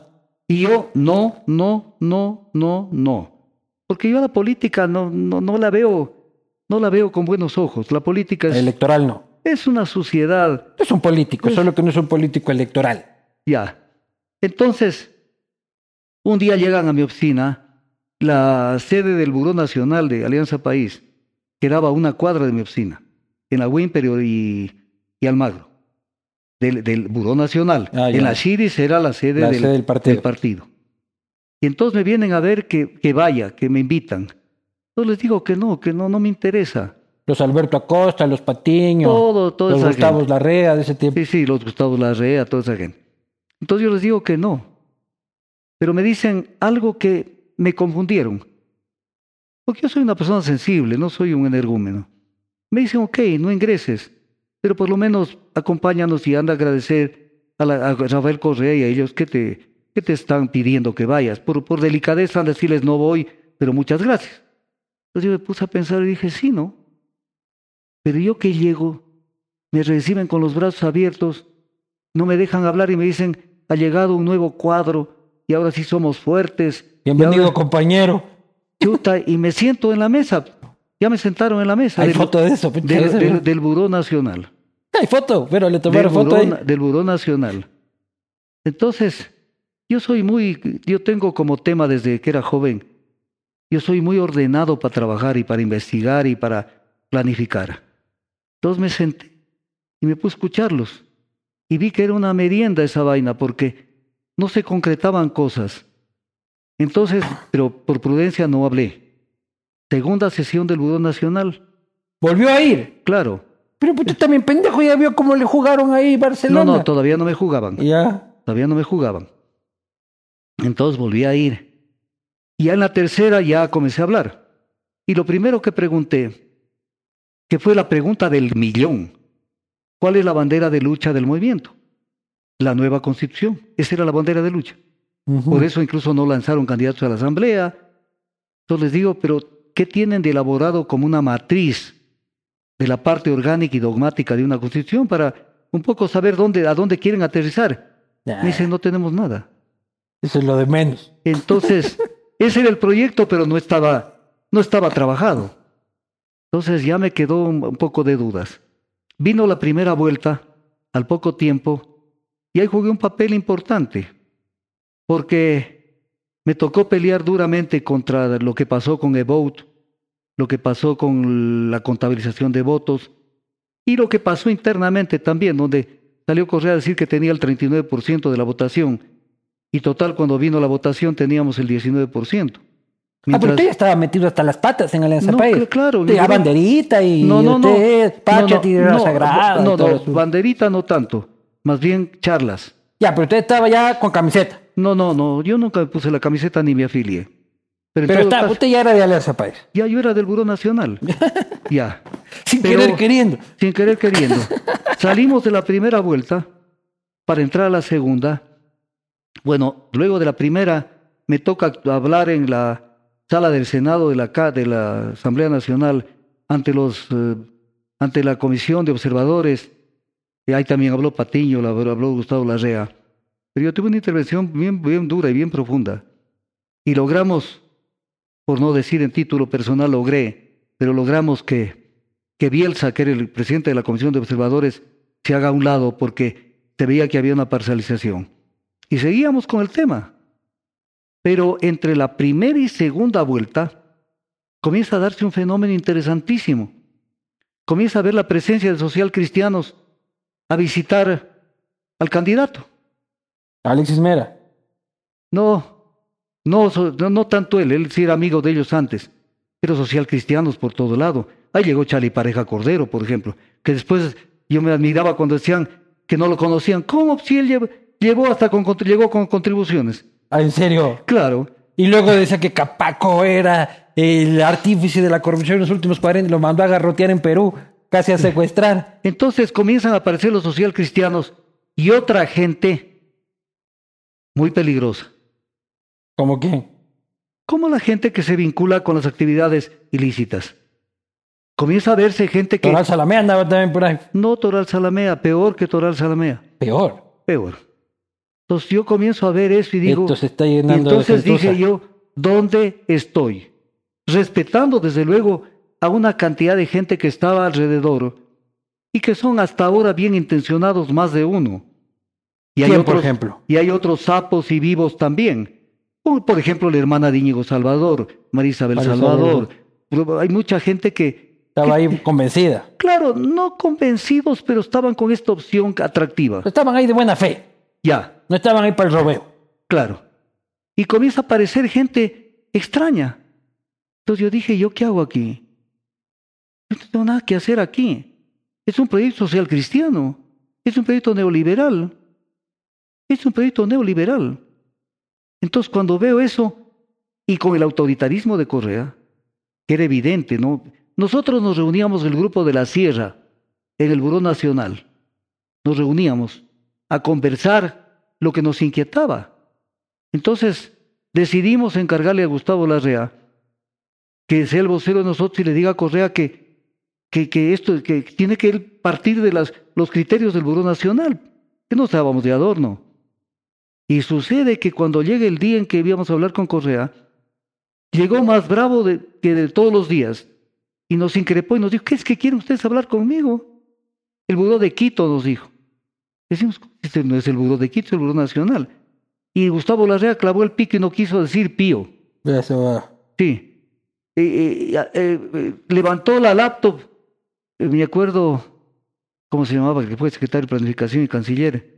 Y yo, no, no, no, no, no. Porque yo la política no, no, no la veo, no la veo con buenos ojos. La política es, Electoral no. es una suciedad, Es un político, solo que no es un político electoral. ya. Entonces, un día llegan a mi oficina, la sede del Buró Nacional de Alianza País, que daba una cuadra de mi oficina, en la Wimperio y, y Almagro, del, del Buró Nacional. Ah, en la Chiris era la sede, La del, sede del partido. partido. Y entonces me vienen a ver que, que vaya, que me invitan. Yo les digo que no, que no, no me interesa. Los Alberto Acosta, los Patiño, Todo, los esa Gustavos gente. Larrea, de ese tiempo. Sí, sí, los Gustavo Larrea, toda esa gente. Entonces yo les digo que no. Pero me dicen algo que me confundieron. Porque yo soy una persona sensible, no soy un energúmeno. Me dicen, ok, no ingreses, pero por lo menos acompáñanos y anda a agradecer a, la- a Rafael Correa y a ellos que te, que te están pidiendo que vayas. Por, por delicadeza, decirles no voy, pero muchas gracias. Entonces yo me puse a pensar y dije, sí, ¿no? Pero yo que llego, me reciben con los brazos abiertos, no me dejan hablar y me dicen, ha llegado un nuevo cuadro y ahora sí somos fuertes. Bienvenido, ahora- compañero. chuta, y me siento en la mesa. Ya me sentaron en la mesa. Hay del, foto de eso. del, pinche, del- del Buró Nacional. Hay foto, pero le tomaron foto ahí. Del Buró Nacional. Entonces, yo soy muy, yo tengo como tema desde que era joven, yo soy muy ordenado para trabajar y para investigar y para planificar. Entonces me senté y me puse a escucharlos y vi que era una merienda esa vaina porque no se concretaban cosas. Entonces, pero por prudencia no hablé. Segunda sesión del Buró Nacional, Volvió a ir. claro. Pero pues, tú también, pendejo, ya vio cómo le jugaron ahí Barcelona. No, no, todavía no me jugaban. Ya. Todavía no me jugaban. Entonces volví a ir. Y ya en la tercera ya comencé a hablar. Y lo primero que pregunté, que fue la pregunta del millón, ¿cuál es la bandera de lucha del movimiento? La nueva constitución. Esa era la bandera de lucha. Por eso incluso no lanzaron candidatos a la asamblea. Entonces les digo, pero ¿qué tienen de elaborado como una matriz de la parte orgánica y dogmática de una constitución para un poco saber dónde, a dónde quieren aterrizar? Me dicen, no tenemos nada. Eso es lo de menos. Entonces, ese era el proyecto, pero no estaba, no estaba trabajado. Entonces ya me quedó un, poco de dudas. Vino la primera vuelta, al poco tiempo, y ahí jugué un papel importante, porque me tocó pelear duramente contra lo que pasó con E-Vote, lo que pasó con la contabilización de votos, y lo que pasó internamente también, donde salió Correa a decir que tenía el 39% de la votación, y total, cuando vino la votación teníamos el 19%. Ah, pero Mientras- usted ya estaba metido hasta las patas en Alianza No, País. cl- claro, Usted, yo- a banderita y no, no, no. usted, Pacha, no, tierra no, sagrada. No, no, eso. banderita no tanto, más bien charlas. Ya, pero usted estaba ya con camiseta. No, no, no, yo nunca me puse la camiseta ni me afilié. Pero, Pero está- caso, usted ya era de Alianza País. ya yo era del Buró Nacional. ya. Sin Pero- querer queriendo. Sin querer queriendo. Salimos de la primera vuelta para entrar a la segunda. Bueno, luego de la primera me toca hablar en la sala del Senado de la, de la Asamblea Nacional ante, los, eh, ante la Comisión de Observadores. Y ahí también habló Patiño, habló Gustavo Larrea. Pero yo tuve una intervención bien, bien dura y bien profunda. Y logramos, por no decir en título personal, logré, pero logramos que que Bielsa, que era el presidente de la Comisión de Observadores, se haga a un lado porque se veía que había una parcialización. Y seguíamos con el tema. Pero entre la primera y segunda vuelta comienza a darse un fenómeno interesantísimo. Comienza a ver la presencia de social cristianos a visitar al candidato. Alexis Mera. No, no, no, no tanto él, él sí era amigo de ellos antes, pero social cristianos por todo lado. Ahí llegó Charlie Pareja Cordero, por ejemplo, que después yo me admiraba cuando decían que no lo conocían. ¿Cómo? Si él llevó, llevó hasta con, llegó con contribuciones. Ah, en serio. Claro, Y luego decía que Capaco era el artífice de la corrupción en los últimos 40 y lo mandó a garrotear en Perú, casi a secuestrar. entonces comienzan a aparecer los social cristianos y otra gente muy peligrosa, ¿Cómo quién? como la gente que se vincula con las actividades ilícitas. Comienza a verse gente que... Toral Salamé andaba también por ahí. No Toral Salamea, peor que Toral Salamea. Peor. peor. Entonces yo comienzo a ver eso y digo, Esto se está y llenando entonces de dije yo, ¿dónde estoy? Respetando desde luego a una cantidad de gente que estaba alrededor y que son hasta ahora bien intencionados más de uno. Y hay ¿Quién, otros, por ejemplo? Y hay otros sapos y vivos también. Por ejemplo, la hermana de Íñigo Salvador, María Isabel María Salvador. Hay mucha gente que, Estaba ahí convencida. claro, no convencidos, pero estaban con esta opción atractiva. Estaban ahí de buena fe. Ya, No estaban ahí para el robeo. Claro. Y comienza a aparecer gente extraña. Entonces yo dije, ¿yo qué hago aquí? Yo no tengo nada que hacer aquí. Es un proyecto social cristiano. Es un proyecto neoliberal. Es un proyecto neoliberal. Entonces cuando veo eso, y con el autoritarismo de Correa, que era evidente, ¿no? Nosotros nos reuníamos el grupo de la Sierra en el Buró Nacional. Nos reuníamos a conversar lo que nos inquietaba. Entonces decidimos encargarle a Gustavo Larrea que sea el vocero de nosotros y le diga a Correa que, que, esto que tiene que partir de los criterios del Buró Nacional, que no estábamos de adorno. Y sucede que cuando llega el día en que íbamos a hablar con Correa, llegó más bravo que de todos los días. y nos increpó y nos dijo, ¿qué es que quieren ustedes hablar conmigo? El Buró de Quito nos dijo. Decimos, este no es el Buró de Quito, es el Buró Nacional. Y Gustavo Larrea clavó el pico y no quiso decir pío. Sí. Eh, eh, eh, levantó la laptop, me acuerdo, ¿cómo se llamaba? Que fue secretario de Planificación y Canciller.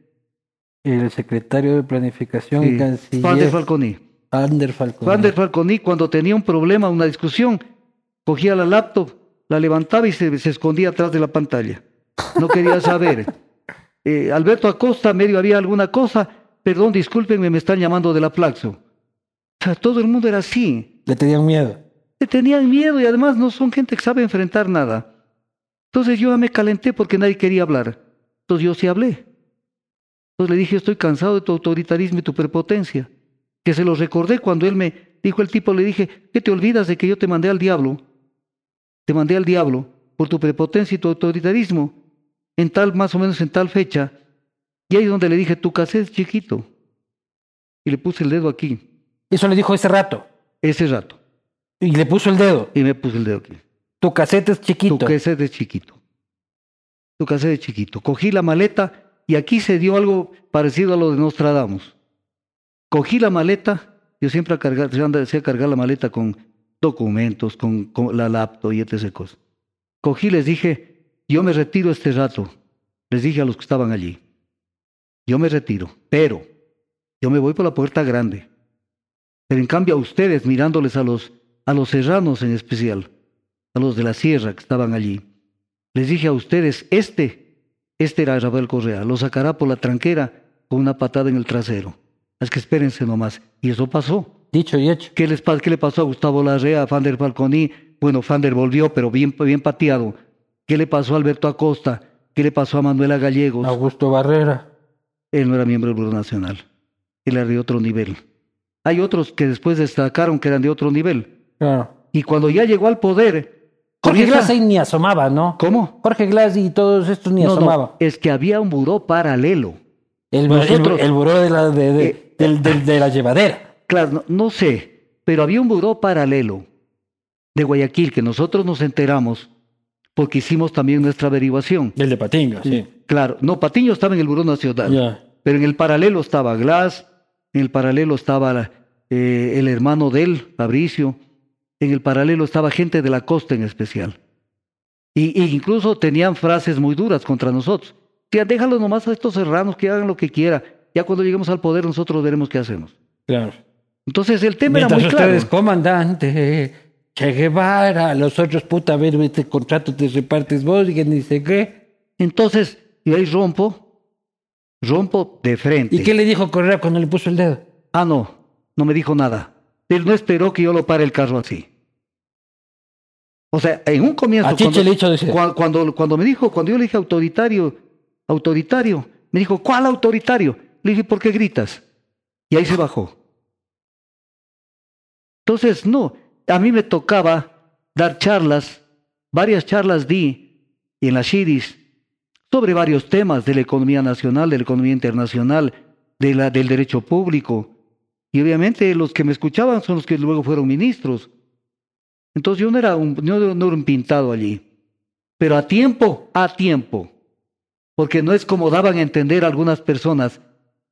El secretario de Planificación y Canciller. Fander Falconi. Fander Falconi. Fander Falconi, cuando tenía un problema, una discusión, cogía la laptop, la levantaba y se, se escondía atrás de la pantalla. No quería saber. Alberto Acosta, medio había alguna cosa, perdón, discúlpenme, me están llamando de la Plaxo. O sea, todo el mundo era así. Le tenían miedo. Le tenían miedo y además no son gente que sabe enfrentar nada. Entonces yo me calenté porque nadie quería hablar. Entonces yo sí hablé. Entonces le dije, estoy cansado de tu autoritarismo y tu prepotencia. Que se lo recordé cuando él me dijo el tipo, le dije, ¿qué te olvidas de que yo te mandé al diablo? Te mandé al diablo por tu prepotencia y tu autoritarismo. En tal, más o menos en tal fecha, y ahí es donde le dije, tu cassette es chiquito. Y le puse el dedo aquí. Eso le dijo ese rato. Ese rato. Y le puso el dedo. Y me puse el dedo aquí. Tu cassette es chiquito. Tu cassette es chiquito. Tu cassette es chiquito. Cogí la maleta y aquí se dio algo parecido a lo de Nostradamus. Cogí la maleta, yo siempre a cargar, decía cargar la maleta con documentos, con, con la laptop y etc. cosas. Cogí, les dije, yo me retiro este rato. Les dije a los que estaban allí yo me retiro, pero yo me voy por la puerta grande. Pero en cambio a ustedes, mirándoles a los, a los serranos en especial, a los de la sierra que estaban allí, les dije a ustedes, este, este era Rafael Correa, lo sacará por la tranquera con una patada en el trasero. Es que espérense nomás. Y eso pasó. Dicho y hecho. ¿Qué, les, qué le pasó a Gustavo Larrea, a Fander Falconi? Bueno, Fander volvió, pero bien, bien pateado. ¿Qué le pasó a Alberto Acosta? ¿Qué le pasó a Manuela Gallegos? Augusto Barrera. Él no era miembro del Buró Nacional. Él era de otro nivel. Hay otros que después destacaron que eran de otro nivel. Y cuando ya llegó al poder. Jorge Glass ahí ni asomaba, ¿no? ¿Cómo? Jorge Glass y todos estos ni asomaban. es que había un buró paralelo. El, el, buró de la, de, eh, la llevadera. Claro, no, sé, pero había un buró paralelo de Guayaquil que nosotros nos enteramos porque hicimos también nuestra averiguación. El de Patiño, sí. Claro, no, Patiño estaba en el Buró Nacional. Pero en el paralelo estaba Glass, en el paralelo estaba eh, el hermano de él, Fabricio, en el paralelo estaba gente de la costa en especial. Y, incluso tenían frases muy duras contra nosotros. Tía, déjalo nomás a estos serranos que hagan lo que quieran. Ya cuando lleguemos al poder nosotros veremos qué hacemos. Claro. Entonces el tema era muy claro. ustedes, comandante, Che Guevara, los otros, puta, a ver, este contrato te repartes vos y que ni sé qué. Entonces, y ahí rompo, rompo de frente. ¿Y qué le dijo Correa cuando le puso el dedo? Ah, no, no me dijo nada. Él no esperó que yo lo pare el carro así. O sea, en un comienzo. A cuando, le hecho cuando, cuando, me dijo, cuando yo le dije autoritario, autoritario, me dijo, ¿cuál autoritario? Le dije, ¿por qué gritas? Y ahí se bajó. Entonces, no, a mí me tocaba dar charlas, varias charlas di en las Shiris sobre varios temas de la economía nacional, de la economía internacional, de la, del derecho público. Y obviamente los que me escuchaban son los que luego fueron ministros. Entonces yo no era un, no, no era un pintado allí. Pero a tiempo, a tiempo. Porque no es como daban a entender algunas personas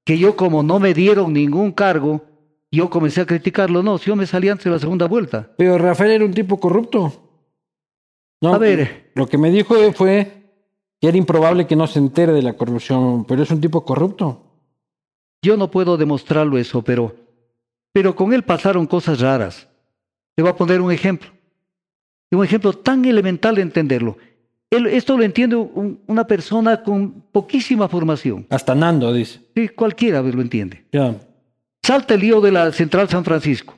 que yo como no me dieron ningún cargo, yo comencé a criticarlo. No, si yo me salí antes de la segunda vuelta. Pero Rafael era un tipo corrupto. No, a ver. Lo que me dijo fue que era improbable que no se entere de la corrupción, pero es un tipo corrupto. Yo no puedo demostrarlo eso, pero, pero con él pasaron cosas raras. Le voy a poner un ejemplo. Un ejemplo tan elemental de entenderlo. esto lo entiende una persona con poquísima formación. Hasta Nando dice. Sí, cualquiera lo entiende. Ya. Salta el lío de la Central San Francisco,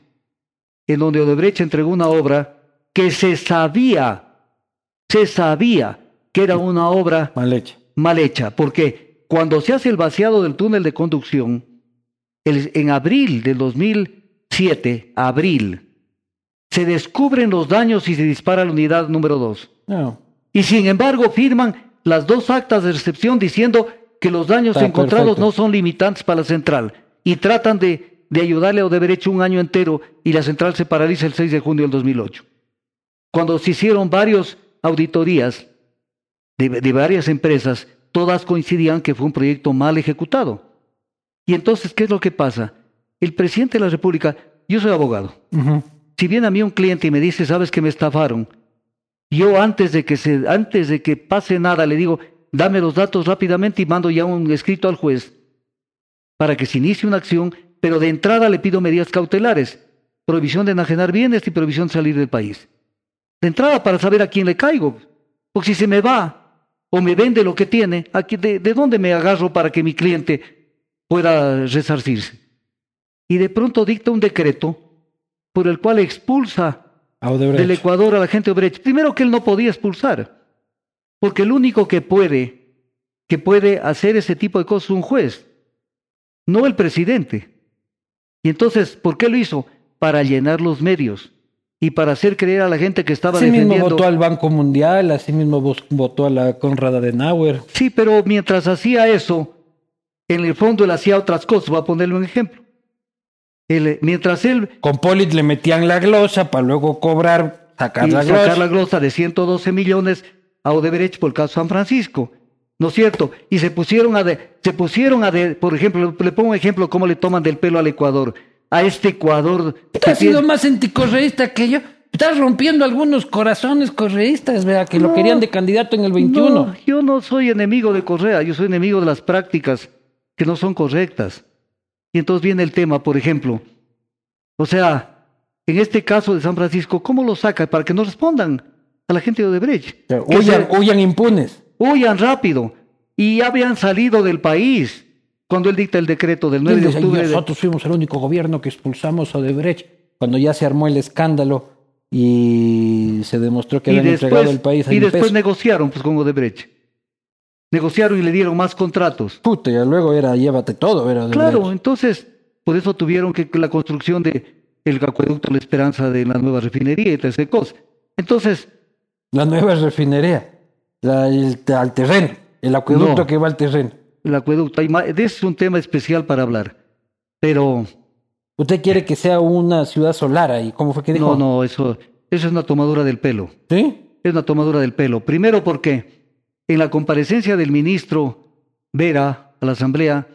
en donde Odebrecht entregó una obra que se sabía, se sabía que era una obra mal hecha. Mal hecha, porque cuando se hace el vaciado del túnel de conducción, en abril del 2007, abril, se descubren los daños y se dispara la unidad número 2. Y sin embargo firman las dos actas de recepción diciendo que los daños encontrados no son limitantes para la central y tratan de, de ayudarle a Odebrecht un año entero y la central se paraliza el 6 de junio del 2008. cuando se hicieron varias auditorías de, de varias empresas, todas coincidían que fue un proyecto mal ejecutado. Y entonces, ¿qué es lo que pasa? El presidente de la República, yo soy abogado. Si viene a mí un cliente y me dice, sabes que me estafaron, yo antes de que se, antes de que pase nada le digo, dame los datos rápidamente y mando ya un escrito al juez para que se inicie una acción, pero de entrada le pido medidas cautelares, prohibición de enajenar bienes y prohibición de salir del país. De entrada para saber a quién le caigo, porque si se me va o me vende lo que tiene, aquí, de, ¿de dónde me agarro para que mi cliente pueda resarcirse? Y de pronto dicta un decreto por el cual expulsa del Ecuador a la gente de. Primero que él no podía expulsar, porque el único que puede, que puede hacer ese tipo de cosas es un juez, no el presidente. Y entonces, ¿por qué lo hizo? Para llenar los medios y para hacer creer a la gente que estaba Así mismo defendiendo. votó al Banco Mundial, así mismo votó a la Conrad Adenauer. Sí, pero mientras hacía eso, en el fondo él hacía otras cosas. Voy a ponerle un ejemplo. Él, mientras él Con Polit le metían la glosa para luego cobrar, sacar y la sacar glosa. la glosa de 112 millones a Odebrecht por el caso San Francisco. ¿No es cierto? Y se pusieron a, de- se pusieron a, de- por ejemplo, le pongo un ejemplo cómo le toman del pelo al Ecuador. A este Ecuador. Tú has sido tiene- más anticorreísta que yo. Estás rompiendo algunos corazones correístas, vea, que lo querían de candidato en el 21. No, yo no soy enemigo de Correa, yo soy enemigo de las prácticas que no son correctas. Y entonces viene el tema, por ejemplo. O sea, en este caso de San Francisco, ¿cómo lo saca para que no respondan a la gente de Odebrecht? O sea, Que Huyan, se- huyan impunes. Huyan rápido. Y habían salido del país cuando él dicta el decreto del 9 de octubre. de- Nosotros fuimos el único gobierno que expulsamos a Odebrecht cuando ya se armó el escándalo y se demostró que y habían entregado después, el país a y después peso. negociaron pues, con Odebrecht. Negociaron y le dieron más contratos. Puta, ya luego era llévate todo, era Odebrecht. Claro, entonces, por eso tuvieron que la construcción de el acueducto La Esperanza de la nueva refinería y tal cosa. Entonces, La nueva refinería, la, el, al terreno, el acueducto No. que va al terreno. el acueducto, hay es un tema especial para hablar. Pero Usted quiere que sea una ciudad solar ahí, ¿cómo fue que dijo? no, no, eso, eso es una tomadura del pelo. ¿Sí? Es una tomadura del pelo. Primero porque en la comparecencia del ministro Vera a la Asamblea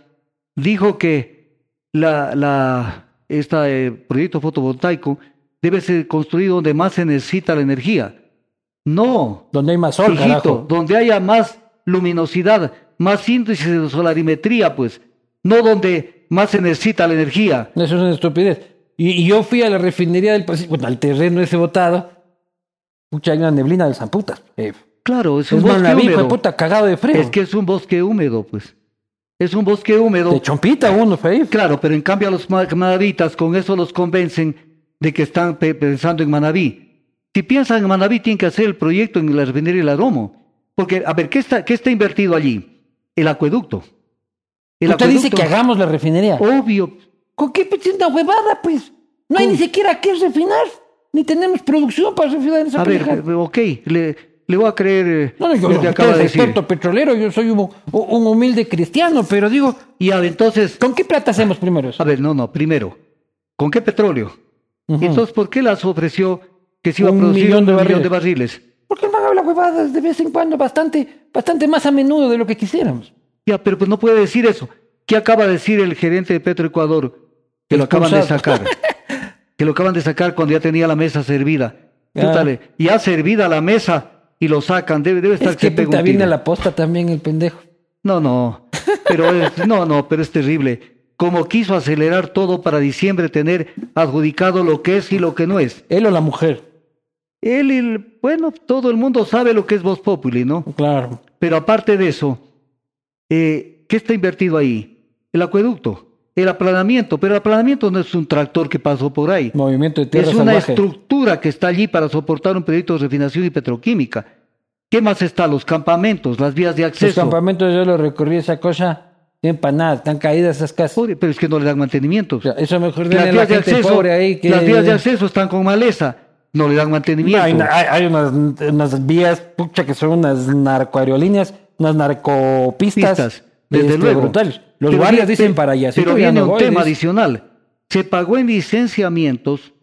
dijo que la, la, este proyecto fotovoltaico debe ser construido donde más se necesita la energía. No, Donde hay más sol, hijito, carajo. donde haya más luminosidad, más índice de solarimetría, pues, no donde más se necesita la energía. Eso es una estupidez. Y, y yo fui a la refinería del Pacífico, bueno, al terreno ese botado. Pucha, hay una neblina del Zamputas. Eh, Claro, es es un bosque Manaví, hijo de húmedo. puta, cagado de frío. Es que es un bosque húmedo, pues. Es un bosque húmedo. De chompita uno, fue Claro, pero en cambio a los ma- manavitas con eso los convencen de que están pe- pensando en Manaví. Si piensan en Manaví, tienen que hacer el proyecto en la refinería del Aromo. Porque, a ver, ¿qué está, qué está invertido allí? El acueducto. El Usted dice acueducto- que hagamos la refinería. Obvio. ¿Con qué una huevada, pues? No hay ¿Cómo? ni siquiera qué refinar. Ni tenemos producción para refinar esa A ver, eh, ok, le, le voy a creer eh, No, no, yo usted acaba es de decir. experto petrolero, yo soy un, un humilde cristiano, pero digo, Y a ver, entonces, ¿con qué plata hacemos primero eso? a ver, no, no, primero, ¿con qué petróleo? Entonces, ¿por qué las ofreció que se iba a producir millón un millón de barriles? Porque el man habla huevadas de vez en cuando, bastante, bastante más a menudo de lo que quisiéramos. Ya, pero pues no puede decir eso. ¿Qué acaba de decir el gerente de Petroecuador? Que lo acaban de sacar. que lo acaban de sacar cuando ya tenía la mesa servida. Ya. Pútale, ya servida la mesa y lo sacan. Debe, debe estar Es que un puta, viene a la posta también el pendejo. No, no. Pero es, no, no, pero es terrible. Como quiso acelerar todo para diciembre tener adjudicado lo que es y lo que no es. Él o la mujer. Él, el- bueno, todo el mundo sabe lo que es Voz Populi, ¿no? Claro. Pero aparte de eso, eh, ¿qué está invertido ahí? El acueducto, el aplanamiento, pero el aplanamiento no es un tractor que pasó por ahí. Movimiento de tierra Es una salvaje. estructura que está allí para soportar un proyecto de refinación y petroquímica. ¿Qué más está? Los campamentos, las vías de Los acceso. campamentos yo lo recorrí esa cosa, tienen para nada, están caídas esas casas. Pobre, pero es que no le dan mantenimiento. O sea, eso mejor las la vías de acceso, pobre ahí que... las vías de acceso están con maleza, no le dan mantenimiento. hay, unas, unas vías, pucha, que son unas narcoaerolíneas, unas narcopistas. Pistas, desde este, luego. Los Pero guardias viene- dicen para allá. Pero viene un tema adicional. Se pagó en licenciamientos,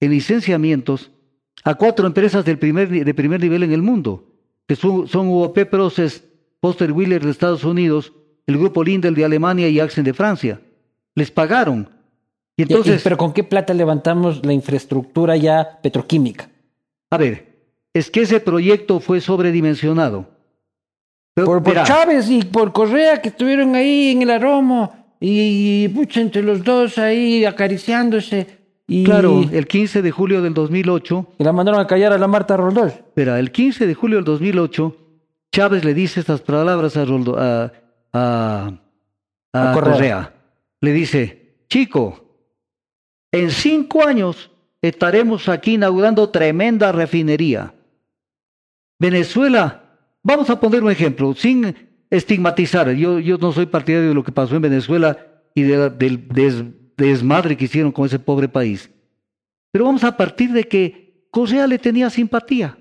en licenciamientos, a cuatro empresas del primer, de primer nivel en el mundo, que son, son UOP Process, Poster Wheeler de Estados Unidos, el grupo Lindel de Alemania y Axen de Francia. Les pagaron. Y entonces, pero ¿con qué plata levantamos la infraestructura ya petroquímica? A ver, es que ese proyecto fue sobredimensionado. Pero, por, por Chávez y por Correa que estuvieron ahí en el aromo y, pucha, entre los dos ahí acariciándose. Y... Claro, el 15 de julio del 2008. Y la mandaron a callar a la Marta Roldós. Espera, el 15 de julio del 2008, Chávez le dice estas palabras a, Roldo, a, a, a, Correa. Le dice, chico, en cinco años estaremos aquí inaugurando tremenda refinería. Venezuela, vamos a poner un ejemplo, sin estigmatizar. Yo, yo no soy partidario de lo que pasó en Venezuela y del desmadre que hicieron con ese pobre país. Pero vamos a partir de que Correa le tenía simpatía,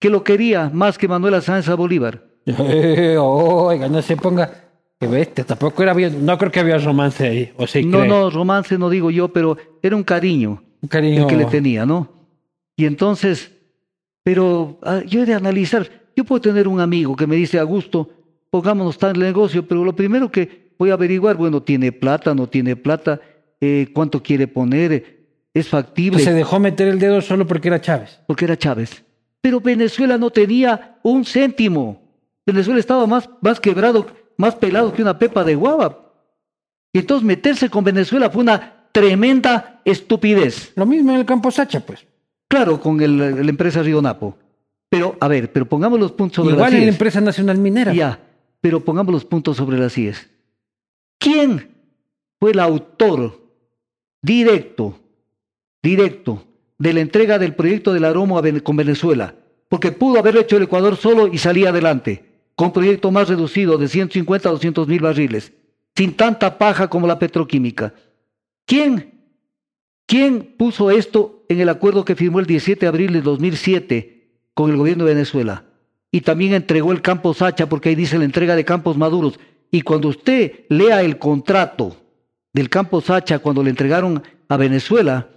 que lo quería más que Manuel Sáenz a Bolívar. oiga, no se ponga. Bestia, tampoco era bien. No creo que había romance ahí. ¿o sí no, no, romance no digo yo, pero era un cariño. Un cariño. El que le tenía, ¿no? Y entonces, pero ah, yo he de analizar. Yo puedo tener un amigo que me dice, Augusto, pongámonos tal negocio, pero lo primero que voy a averiguar, bueno, tiene plata, no tiene plata, eh, cuánto quiere poner, es factible. se dejó meter el dedo solo porque era Chávez. Porque era Chávez. Pero Venezuela no tenía un céntimo. Venezuela estaba más, más quebrado, más pelado que una pepa de guava. Y entonces meterse con Venezuela fue una tremenda estupidez. Lo mismo en el campo Sacha, pues. Claro, con el, la empresa Río Napo. Pero, a ver, pero pongamos los puntos sobre Igual las en la empresa Nacional Minera. Ya, pero pongamos los puntos sobre las IES. ¿Quién fue el autor directo, directo, de la entrega del proyecto del Aromo con Venezuela? Porque pudo haberlo hecho el Ecuador solo y salía adelante, con proyecto más reducido de 150 a 200 mil barriles, sin tanta paja como la petroquímica. ¿Quién? ¿Quién puso esto en el acuerdo que firmó el 17 de abril de 2007 con el gobierno de Venezuela? y también entregó el campo Sacha, porque ahí dice la entrega de campos maduros. Y cuando usted lea el contrato del campo Sacha cuando le entregaron a Venezuela,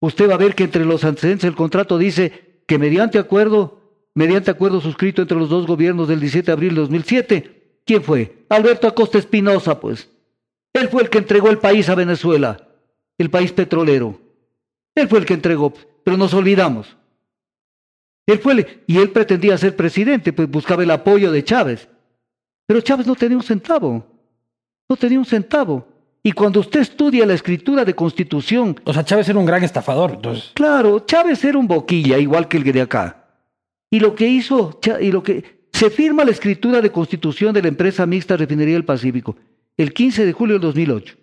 usted va a ver que entre los antecedentes del contrato dice que mediante acuerdo, mediante acuerdo suscrito entre los dos gobiernos del 17 de abril de 2007, ¿quién fue? Alberto Acosta Espinosa, pues. Él fue el que entregó el país a Venezuela, el país petrolero. Él fue el que entregó, pero nos olvidamos. Él fue, y él pretendía ser presidente, pues buscaba el apoyo de Chávez. Pero Chávez no tenía un centavo. No tenía un centavo. Y cuando usted estudia la escritura de constitución. O sea, Chávez era un gran estafador. Entonces. Claro, Chávez era un boquilla, igual que el de acá. Y lo que hizo, y lo que. Se firma la escritura de constitución de la empresa mixta Refinería del Pacífico el 15 de julio del 2008.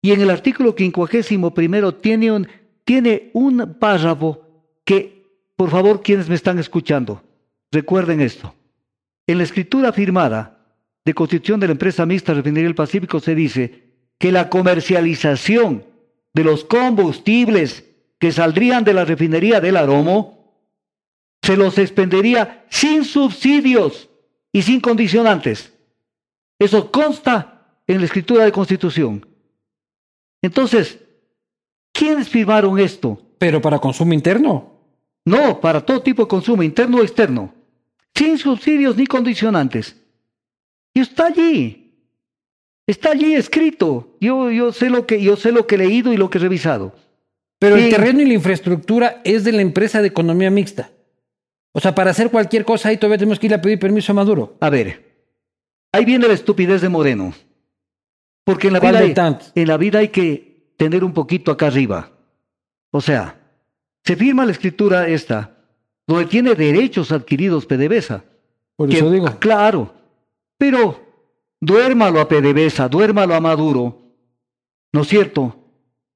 Y en el artículo 51 tiene un, tiene un párrafo que por favor, quienes me están escuchando, recuerden esto. En la escritura firmada de constitución de la empresa mixta Refinería del Pacífico se dice que la comercialización de los combustibles que saldrían de la refinería del Aromo se los expendería sin subsidios y sin condicionantes. Eso consta en la escritura de constitución. Entonces, ¿quiénes firmaron esto? Pero para consumo interno. No, para todo tipo de consumo, interno o externo, sin subsidios ni condicionantes. Y está allí. Está allí escrito. Yo, yo, sé lo que, yo sé lo que he leído y lo que he revisado. Pero el terreno y la infraestructura es de la empresa de economía mixta. O sea, para hacer cualquier cosa ahí todavía tenemos que ir a pedir permiso a Maduro. A ver, ahí viene la estupidez de Moreno. Porque en la, vida hay, en la vida hay que tener un poquito acá arriba. O sea, se firma la escritura esta, donde tiene derechos adquiridos PDVSA. Por eso digo. Claro, pero duérmalo a PDVSA, duérmalo a Maduro, ¿no es cierto?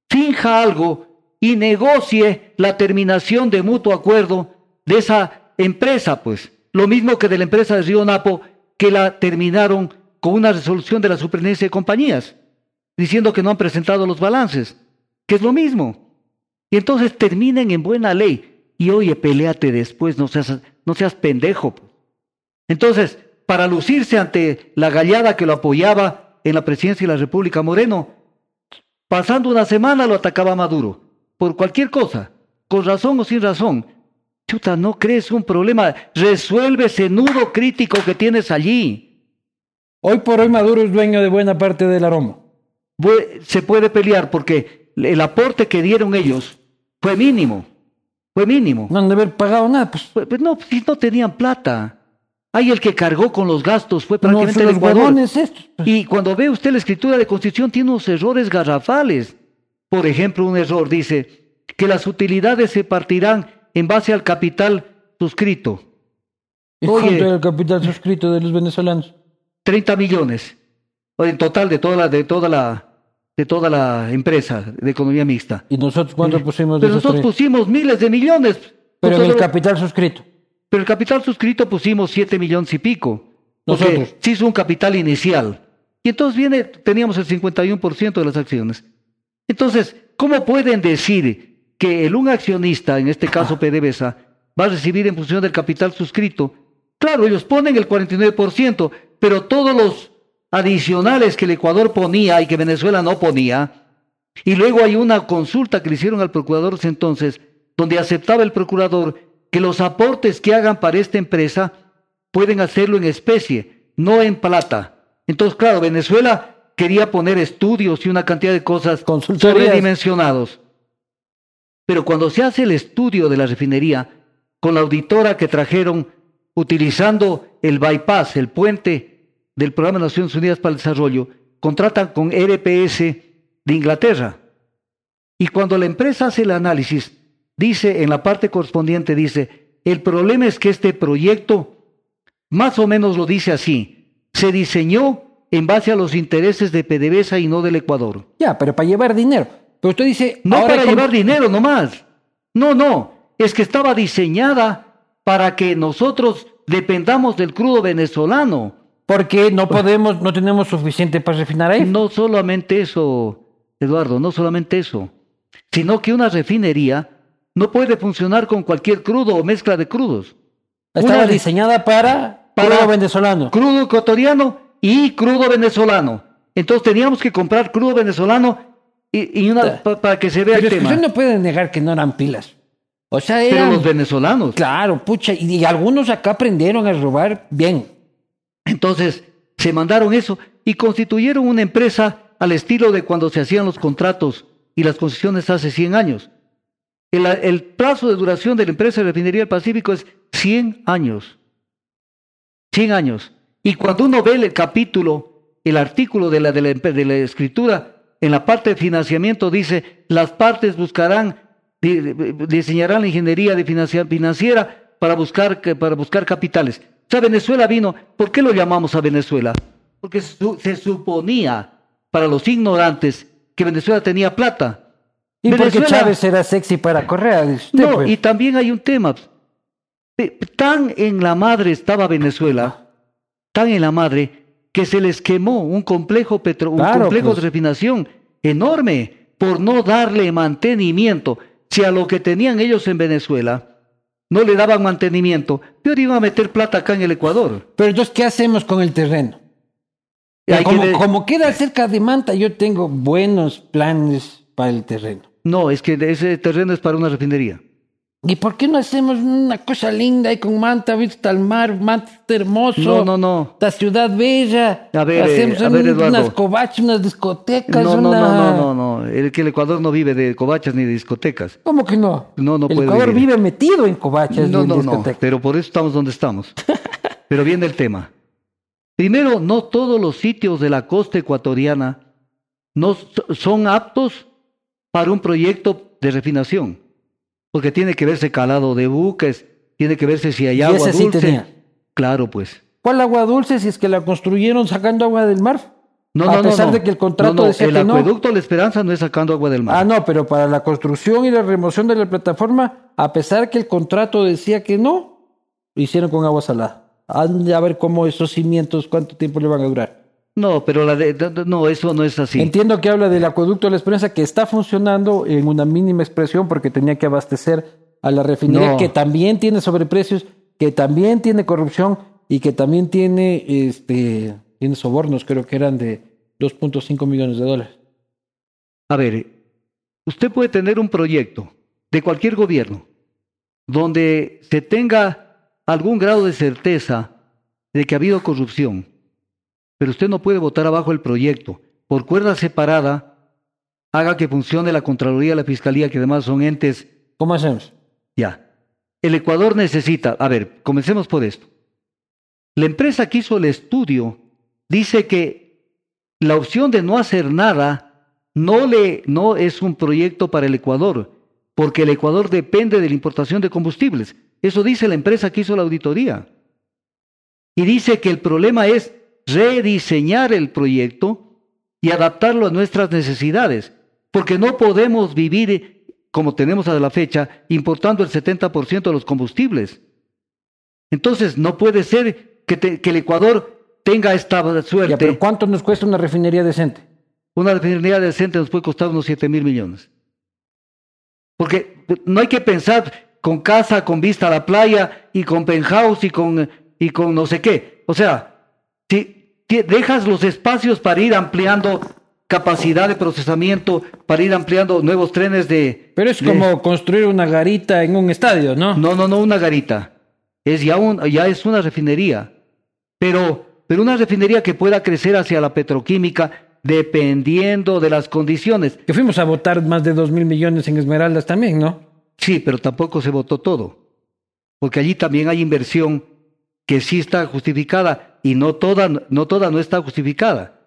Finja algo y negocie la terminación de mutuo acuerdo de esa empresa, pues. Lo mismo que de la empresa de Río Napo, que la terminaron con una resolución de la superintendencia de compañías, diciendo que no han presentado los balances, que es lo mismo. Y entonces terminen en buena ley. Y oye, peleate después, no seas, no seas pendejo. Entonces, para lucirse ante la gallada que lo apoyaba en la presidencia de la República Moreno, pasando una semana lo atacaba Maduro, por cualquier cosa. con razón o sin razón. Chuta, no crees un problema. Resuelve ese nudo crítico que tienes allí. Hoy por hoy Maduro es dueño de buena parte del aroma. Se puede pelear porque el aporte que dieron ellos fue mínimo. Fue mínimo. No han de haber pagado nada. Pues, pues, pues no, si no tenían plata. Ahí el que cargó con los gastos fue prácticamente no, el Ecuador. Estos, pues. Y cuando ve usted la escritura de Constitución tiene unos errores garrafales. Por ejemplo, un error dice que las utilidades se partirán en base al capital suscrito. ¿Y cuánto era el capital suscrito de los venezolanos? 30 millones. En total de toda la, de toda la, de toda la empresa de economía mixta. ¿Y nosotros cuánto pusimos? Pero nosotros pusimos miles de millones. Pero en el capital suscrito. Pero el capital suscrito pusimos 7 millones y pico. Nosotros. Se hizo un capital inicial. Y entonces viene, teníamos el 51% de las acciones. Entonces, ¿cómo pueden decir que el un accionista, en este caso PDVSA, va a recibir en función del capital suscrito? Claro, ellos ponen el 49%, pero todos los adicionales que el Ecuador ponía y que Venezuela no ponía, y luego hay una consulta que le hicieron al procurador entonces, donde aceptaba el procurador que los aportes que hagan para esta empresa pueden hacerlo en especie, no en plata. Entonces, claro, Venezuela quería poner estudios y una cantidad de cosas sobredimensionados. Pero cuando se hace el estudio de la refinería, con la auditora que trajeron utilizando el bypass, el puente del Programa de Naciones Unidas para el Desarrollo, contratan con RPS de Inglaterra. Y cuando la empresa hace el análisis, dice en la parte correspondiente, dice, el problema es que este proyecto, más o menos lo dice así, se diseñó en base a los intereses de PDVSA y no del Ecuador. Ya, pero para llevar dinero. Pero usted dice... No para llevar dinero nomás. No, no. Es que estaba diseñada para que nosotros dependamos del crudo venezolano. Porque no podemos, no tenemos suficiente para refinar ahí. No solamente eso, Eduardo, no solamente eso. Sino que una refinería no puede funcionar con cualquier crudo o mezcla de crudos. Estaba diseñada para, para crudo venezolano. Crudo ecuatoriano y crudo venezolano. Entonces teníamos que comprar crudo venezolano y, una para que se vea el tema. Usted no puede negar que no eran pilas. O sea, eran... Pero los venezolanos. Claro, pucha, y, algunos acá aprendieron a robar bien. Entonces, se mandaron eso y constituyeron una empresa al estilo de cuando se hacían los contratos y las concesiones hace 100 años. El, el plazo de duración de la empresa de refinería del Pacífico es 100 años. 100 años. Y cuando uno ve el capítulo, el artículo de la, de la, escritura, en la parte de financiamiento dice, las partes buscarán, diseñarán la ingeniería de financiera para buscar, para buscar capitales. O sea, Venezuela vino, ¿por qué lo llamamos a Venezuela? Porque se suponía para los ignorantes que Venezuela tenía plata. Y porque Chávez era sexy para Correa. no, pues. y también hay un tema. Tan en la madre estaba Venezuela tan en la madre que se les quemó un complejo, petro, un complejo de pues. refinación enorme por no darle mantenimiento. Si a lo que tenían ellos en Venezuela no le daban mantenimiento, peor iban a meter plata acá en el Ecuador. Pero entonces, ¿qué hacemos con el terreno? Como, como, queda cerca de Manta, yo tengo buenos planes para el terreno. No, es que ese terreno es para una refinería. ¿Y por qué no hacemos una cosa linda ahí con Manta, vista al mar, Manta hermoso? No, no, no. La ciudad bella. A ver, hacemos a ver, unas covachas, unas discotecas. No, no, no, no, no, El que el Ecuador no vive de covachas ni de discotecas. ¿Cómo que no? No, no el puede Ecuador vive metido en covachas no, y en no, discotecas. No, pero por eso estamos donde estamos. pero viene el tema. Primero, no todos los sitios de la costa ecuatoriana no son aptos para un proyecto de refinación porque tiene que verse calado de buques, tiene que verse si hay agua dulce. Claro, pues. ¿Cuál agua dulce si es que la construyeron sacando agua del mar? No, a pesar de que el contrato decía el acueducto La Esperanza no es sacando agua del mar. Ah, no, pero para la construcción y la remoción de la plataforma, a pesar que el contrato decía que no, lo hicieron con agua salada. A ver cómo esos cimientos, cuánto tiempo le van a durar. No, pero la de, no, eso no es así. Entiendo que habla del acueducto de la Esperanza que está funcionando en una mínima expresión porque tenía que abastecer a la refinería que también tiene sobreprecios, que también tiene corrupción y que también tiene este tiene sobornos, creo que eran de 2.5 millones de dólares. A ver, usted puede tener un proyecto de cualquier gobierno donde se tenga algún grado de certeza de que ha habido corrupción, pero usted no puede votar abajo el proyecto por cuerda separada, haga que funcione la Contraloría y la Fiscalía, que además son entes. ¿Cómo hacemos? Ya. El Ecuador necesita, a ver, comencemos por esto. La empresa que hizo el estudio dice que la opción de no hacer nada no, le, no es un proyecto para el Ecuador, porque el Ecuador depende de la importación de combustibles. Eso dice la empresa que hizo la auditoría. Y dice que el problema es rediseñar el proyecto y adaptarlo a nuestras necesidades, porque no podemos vivir como tenemos a la fecha, importando el 70% de los combustibles. Entonces, no puede ser que, el Ecuador tenga esta suerte. pero ¿cuánto nos cuesta una refinería decente? Una refinería decente nos puede costar unos 7 mil millones. Porque no hay que pensar con casa, con vista a la playa y con penthouse y con, y con no sé qué. O sea, si dejas los espacios para ir ampliando capacidad de procesamiento para ir ampliando nuevos trenes de... Pero es como construir una garita en un estadio, ¿no? No, no, no, una garita. Es ya, un, ya es una refinería. Pero, pero una refinería que pueda crecer hacia la petroquímica dependiendo de las condiciones. Que fuimos a votar más de dos mil millones en Esmeraldas también, ¿no? Sí, pero tampoco se votó todo. Porque allí también hay inversión que sí está justificada y no toda no, toda no está justificada.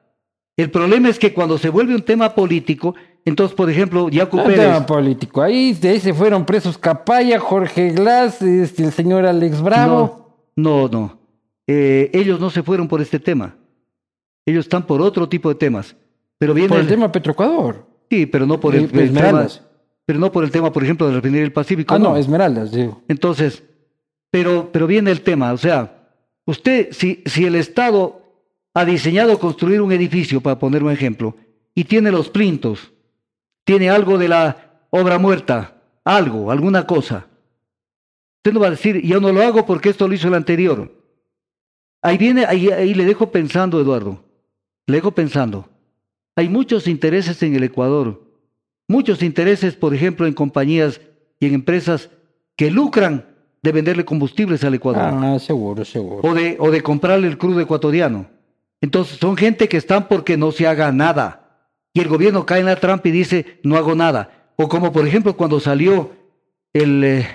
El problema es que cuando se vuelve un tema político, entonces, por ejemplo, Jaco Pérez... tema político. Ahí, de ahí se fueron presos Capaya, Jorge Glass, este, el señor Alex Bravo. No, no, no. Eh, ellos no se fueron por este tema. Ellos están por otro tipo de temas. Pero viene por el, tema Petroecuador. Sí, pero no por el, Esmeraldas. tema... Pero no por el tema, por ejemplo, de la refinería del Pacífico. Ah, no, Esmeraldas, digo. Entonces, pero, pero viene el tema. O sea, usted, si, si el Estado ha diseñado construir un edificio, para poner un ejemplo, y tiene los plintos, tiene algo de la obra muerta, algo, alguna cosa. Usted no va a decir, yo no lo hago porque esto lo hizo el anterior. Ahí viene, ahí, ahí le dejo pensando, Eduardo, le dejo pensando. Hay muchos intereses en el Ecuador, muchos intereses, por ejemplo, en compañías y en empresas que lucran de venderle combustibles al Ecuador. Ah, seguro, seguro. O de, o de comprarle el crudo ecuatoriano. Entonces son gente que están porque no se haga nada. Y el gobierno cae en la trampa y dice, no hago nada. O como por ejemplo cuando salió el eh,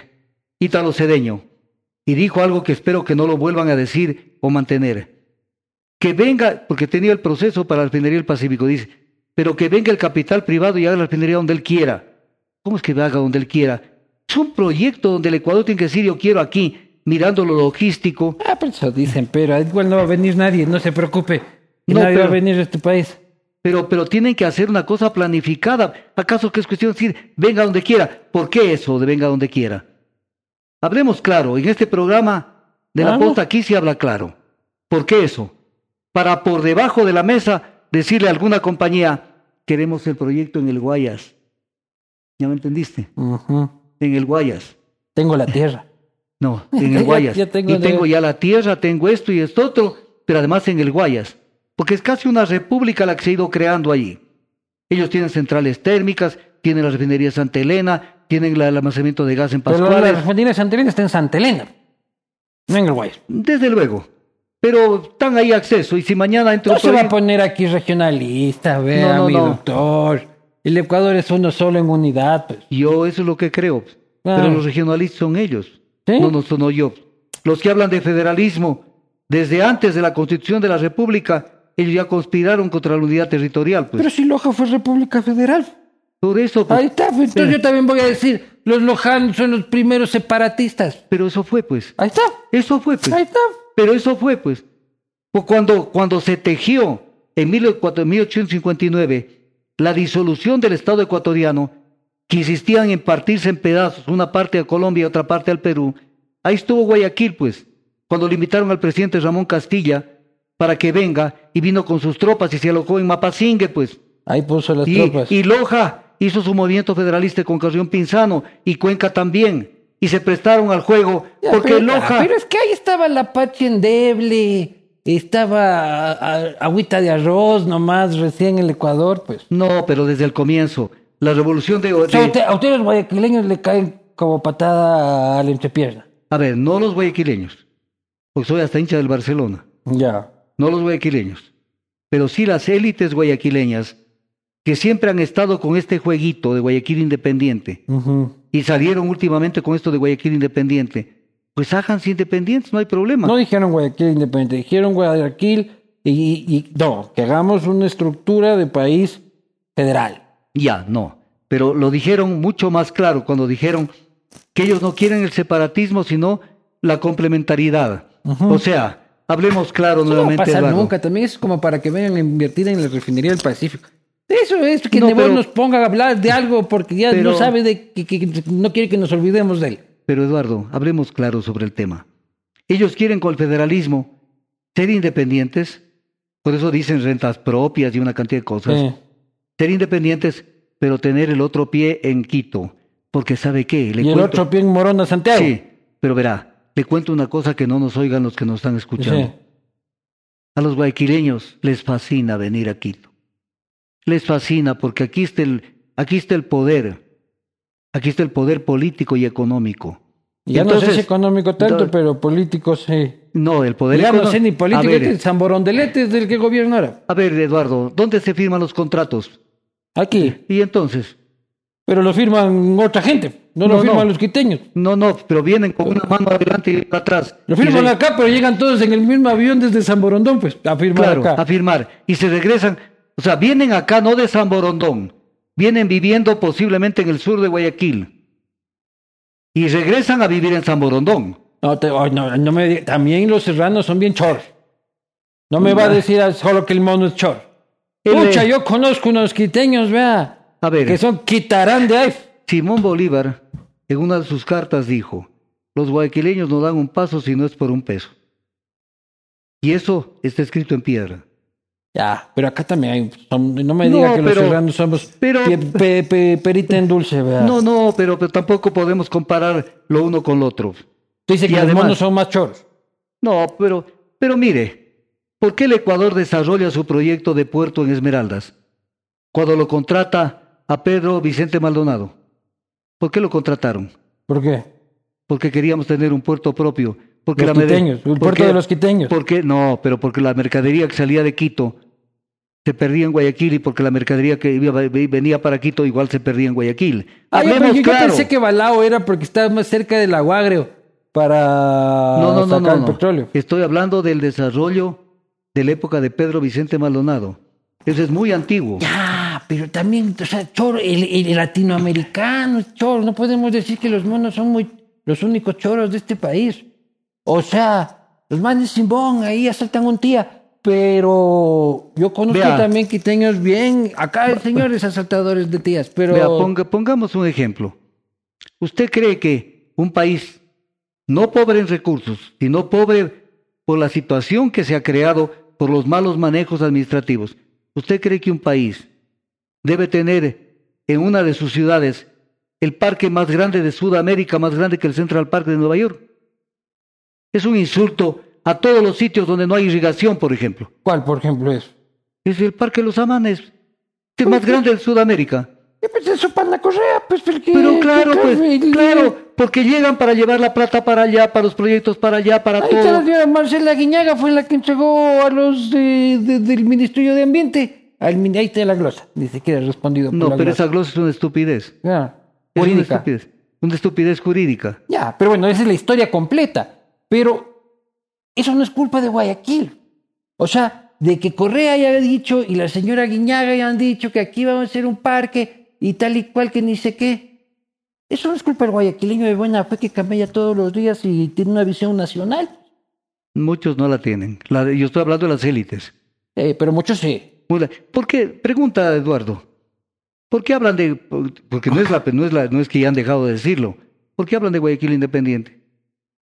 Ítalo Cedeño y dijo algo que espero que no lo vuelvan a decir o mantener. Que venga, porque tenía el proceso para la refinería del Pacífico, dice, pero que venga el capital privado y haga la refinería donde él quiera. ¿Cómo es que haga donde él quiera? Es un proyecto donde el Ecuador tiene que decir, yo quiero aquí mirando lo logístico. Ah, pero eso dicen, pero igual no va a venir nadie, no se preocupe. nadie va a venir a este país. Pero, pero tienen que hacer una cosa planificada. ¿Acaso que es cuestión de decir, venga donde quiera? ¿Por qué eso de venga donde quiera? Hablemos claro, en este programa de la posta aquí se habla claro. ¿Por qué eso? Para por debajo de la mesa decirle a alguna compañía, queremos el proyecto en el Guayas. ¿Ya me entendiste? En el Guayas. Tengo la tierra. No, en el Guayas. y tengo ya la tierra, tengo esto y esto otro, pero además en el Guayas. Porque es casi una república la que se ha ido creando allí. Ellos tienen centrales térmicas, tienen la refinería Santa Elena, tienen el almacenamiento de gas en Pascuales. Pero la refinería Santa Elena está en Santa Elena, no en el Guayas. Desde luego. Pero están ahí acceso y si mañana entro... No se va a poner aquí regionalista, vea, mi doctor. El Ecuador es uno solo en unidad. Pues. Yo eso es lo que creo. Pero los regionalistas son ellos. No, no son yo. Los que hablan de federalismo, desde antes de la constitución de la República, ellos ya conspiraron contra la unidad territorial. Pues. Pero si Loja fue República Federal. Por eso. Pues, Ahí está, pues, entonces yo también voy a decir, los lojanos son los primeros separatistas. Pero eso fue, pues. Ahí está. Eso fue, pues. Ahí está. Pero eso fue, pues. pues cuando, cuando se tejió en 1859 la disolución del Estado ecuatoriano, que insistían en partirse en pedazos, una parte a Colombia y otra parte al Perú. Ahí estuvo Guayaquil, pues, cuando le invitaron al presidente Ramón Castilla para que venga y vino con sus tropas y se alojó en Mapasingue, pues. Ahí puso las tropas. Y Loja hizo su movimiento federalista con Carrión Pinzano y Cuenca también. Y se prestaron al juego porque pero, Loja... Pero es que ahí estaba la Pachi endeble estaba agüita de arroz nomás recién en el Ecuador, pues. No, pero desde el comienzo. La revolución de... O sea, de- usted- a ustedes los guayaquileños le caen como patada al entrepierna. a ver, no los guayaquileños, porque soy hasta hincha del Barcelona, Ya. no los guayaquileños, pero sí las élites guayaquileñas que siempre han estado con este jueguito de Guayaquil Independiente y salieron últimamente con esto de Guayaquil Independiente, pues háganse independientes, no hay problema. No dijeron Guayaquil independiente, dijeron Guayaquil y, no, que hagamos una estructura de país federal. Ya, no. Pero lo dijeron mucho más claro cuando dijeron que ellos no quieren el separatismo, sino la complementariedad. O sea, hablemos claro Eso no va a nuevamente, pasar nunca, también es como para que vengan a invertir en la refinería del Pacífico. Eso es que No, pero- nos ponga a hablar de algo porque ya Pero- no sabe de que no quiere que nos olvidemos de él. Pero Eduardo, hablemos claro sobre el tema. Ellos quieren con el federalismo ser independientes, por eso dicen rentas propias y una cantidad de cosas. Sí. Ser independientes, pero tener el otro pie en Quito. Porque ¿sabe qué? Le y el otro pie en Morona, Santiago. Sí, pero verá, le cuento una cosa que no nos oigan los que nos están escuchando. Sí. A los guayaquileños les fascina venir a Quito. Les fascina porque aquí está el, aquí está el poder. Aquí está el poder político y económico. Ya no sé si económico tanto, pero político sí. No, el poder Ya no sé ni político, ver, este San Borondelete es del que gobierna ahora. a ver, Eduardo, ¿dónde se firman los contratos? Aquí. Y entonces, Pero lo firman otra gente, no, lo firman no. los quiteños. no, no, pero vienen con una mano adelante y otra atrás. Lo firman acá, pero llegan todos en el mismo avión desde San Borondón, pues, a firmar Claro, acá. a firmar. Y se regresan, o sea, vienen acá no de San Borondón, vienen viviendo posiblemente en el sur de Guayaquil. Y regresan a vivir en San Borondón. No, te- ay, no, no me diga- también los serranos son bien choros. No me va a decir solo que el mono es chor. Pucha, yo conozco unos quiteños, vea, A ver, que son quitarán de ahí. Simón Bolívar, en una de sus cartas dijo, los guayaquileños no dan un paso si no es por un peso. Y eso está escrito en piedra. Ya, pero acá también hay, son- no me No, diga que los pero- serranos somos pero- pie- pe- pe- perita en dulce, vea. No, no, pero, pero tampoco podemos comparar lo uno con lo otro. Tú dices y que los además- monos son más choros. No, pero, pero mire, ¿por qué el Ecuador desarrolla su proyecto de puerto en Esmeraldas? Cuando lo contrata a Pedro Vicente Maldonado. ¿Por qué lo contrataron? ¿Por qué? Porque queríamos tener un puerto propio. Porque Los la quiteños, el ¿Por puerto qué? de los quiteños. ¿Por qué? No, pero porque la mercadería que salía de Quito se perdía en Guayaquil y porque la mercadería que iba- venía para Quito igual se perdía en Guayaquil. Ah, yo, yo claro. pensé que Balao era porque estaba más cerca del aguagreo para no, no, no, sacar no, el no. petróleo. Estoy hablando del desarrollo de la época de Pedro Vicente Maldonado. Eso es muy antiguo. Ya, pero también, o sea, choro, el, el latinoamericano choro. No podemos decir que los monos son muy, los únicos choros de este país. O sea, los manes Simbón ahí asaltan un tía. Pero yo conozco Vea. también quiteños bien. Acá hay señores asaltadores de tías, pero. Vea, ponga- pongamos un ejemplo. ¿Usted cree que un país no pobre en recursos, sino pobre por la situación que se ha creado por los malos manejos administrativos, ¿usted cree que un país debe tener en una de sus ciudades el parque más grande de Sudamérica, más grande que el Central Park de Nueva York? Es un insulto a todos los sitios donde no hay irrigación, por ejemplo. ¿Cuál, por ejemplo, es? Es el Parque Los Amanes, que es más grande de Sudamérica. Eh, Pues eso para la correa, pues porque. Pero claro, pues, claro, porque llegan para llevar la plata para allá, para los proyectos para allá, para Ahí está la todo. señora Marcela Guiñaga, fue la que entregó a los de- de- del Ministerio de Ambiente. Al, ahí está la glosa, ni siquiera respondido por No, la pero glosa. esa glosa es una estupidez. Es una jurídica. estupidez. Una estupidez jurídica. Ya, pero bueno, esa es la historia completa. Pero eso no es culpa de Guayaquil. O sea, de que Correa haya dicho y la señora Guiñaga hayan dicho que aquí vamos a hacer un parque y tal y cual que ni sé qué. Eso no es culpa del guayaquileño de buena fe que camella todos los días y tiene una visión nacional. Muchos no la tienen. La- yo estoy hablando de las élites. Eh, pero muchos sí. ¿Por qué? Pregunta Eduardo. ¿Por qué hablan de.? Porque no es, la, no, es la, no es que ya han dejado de decirlo. ¿Por qué hablan de Guayaquil Independiente?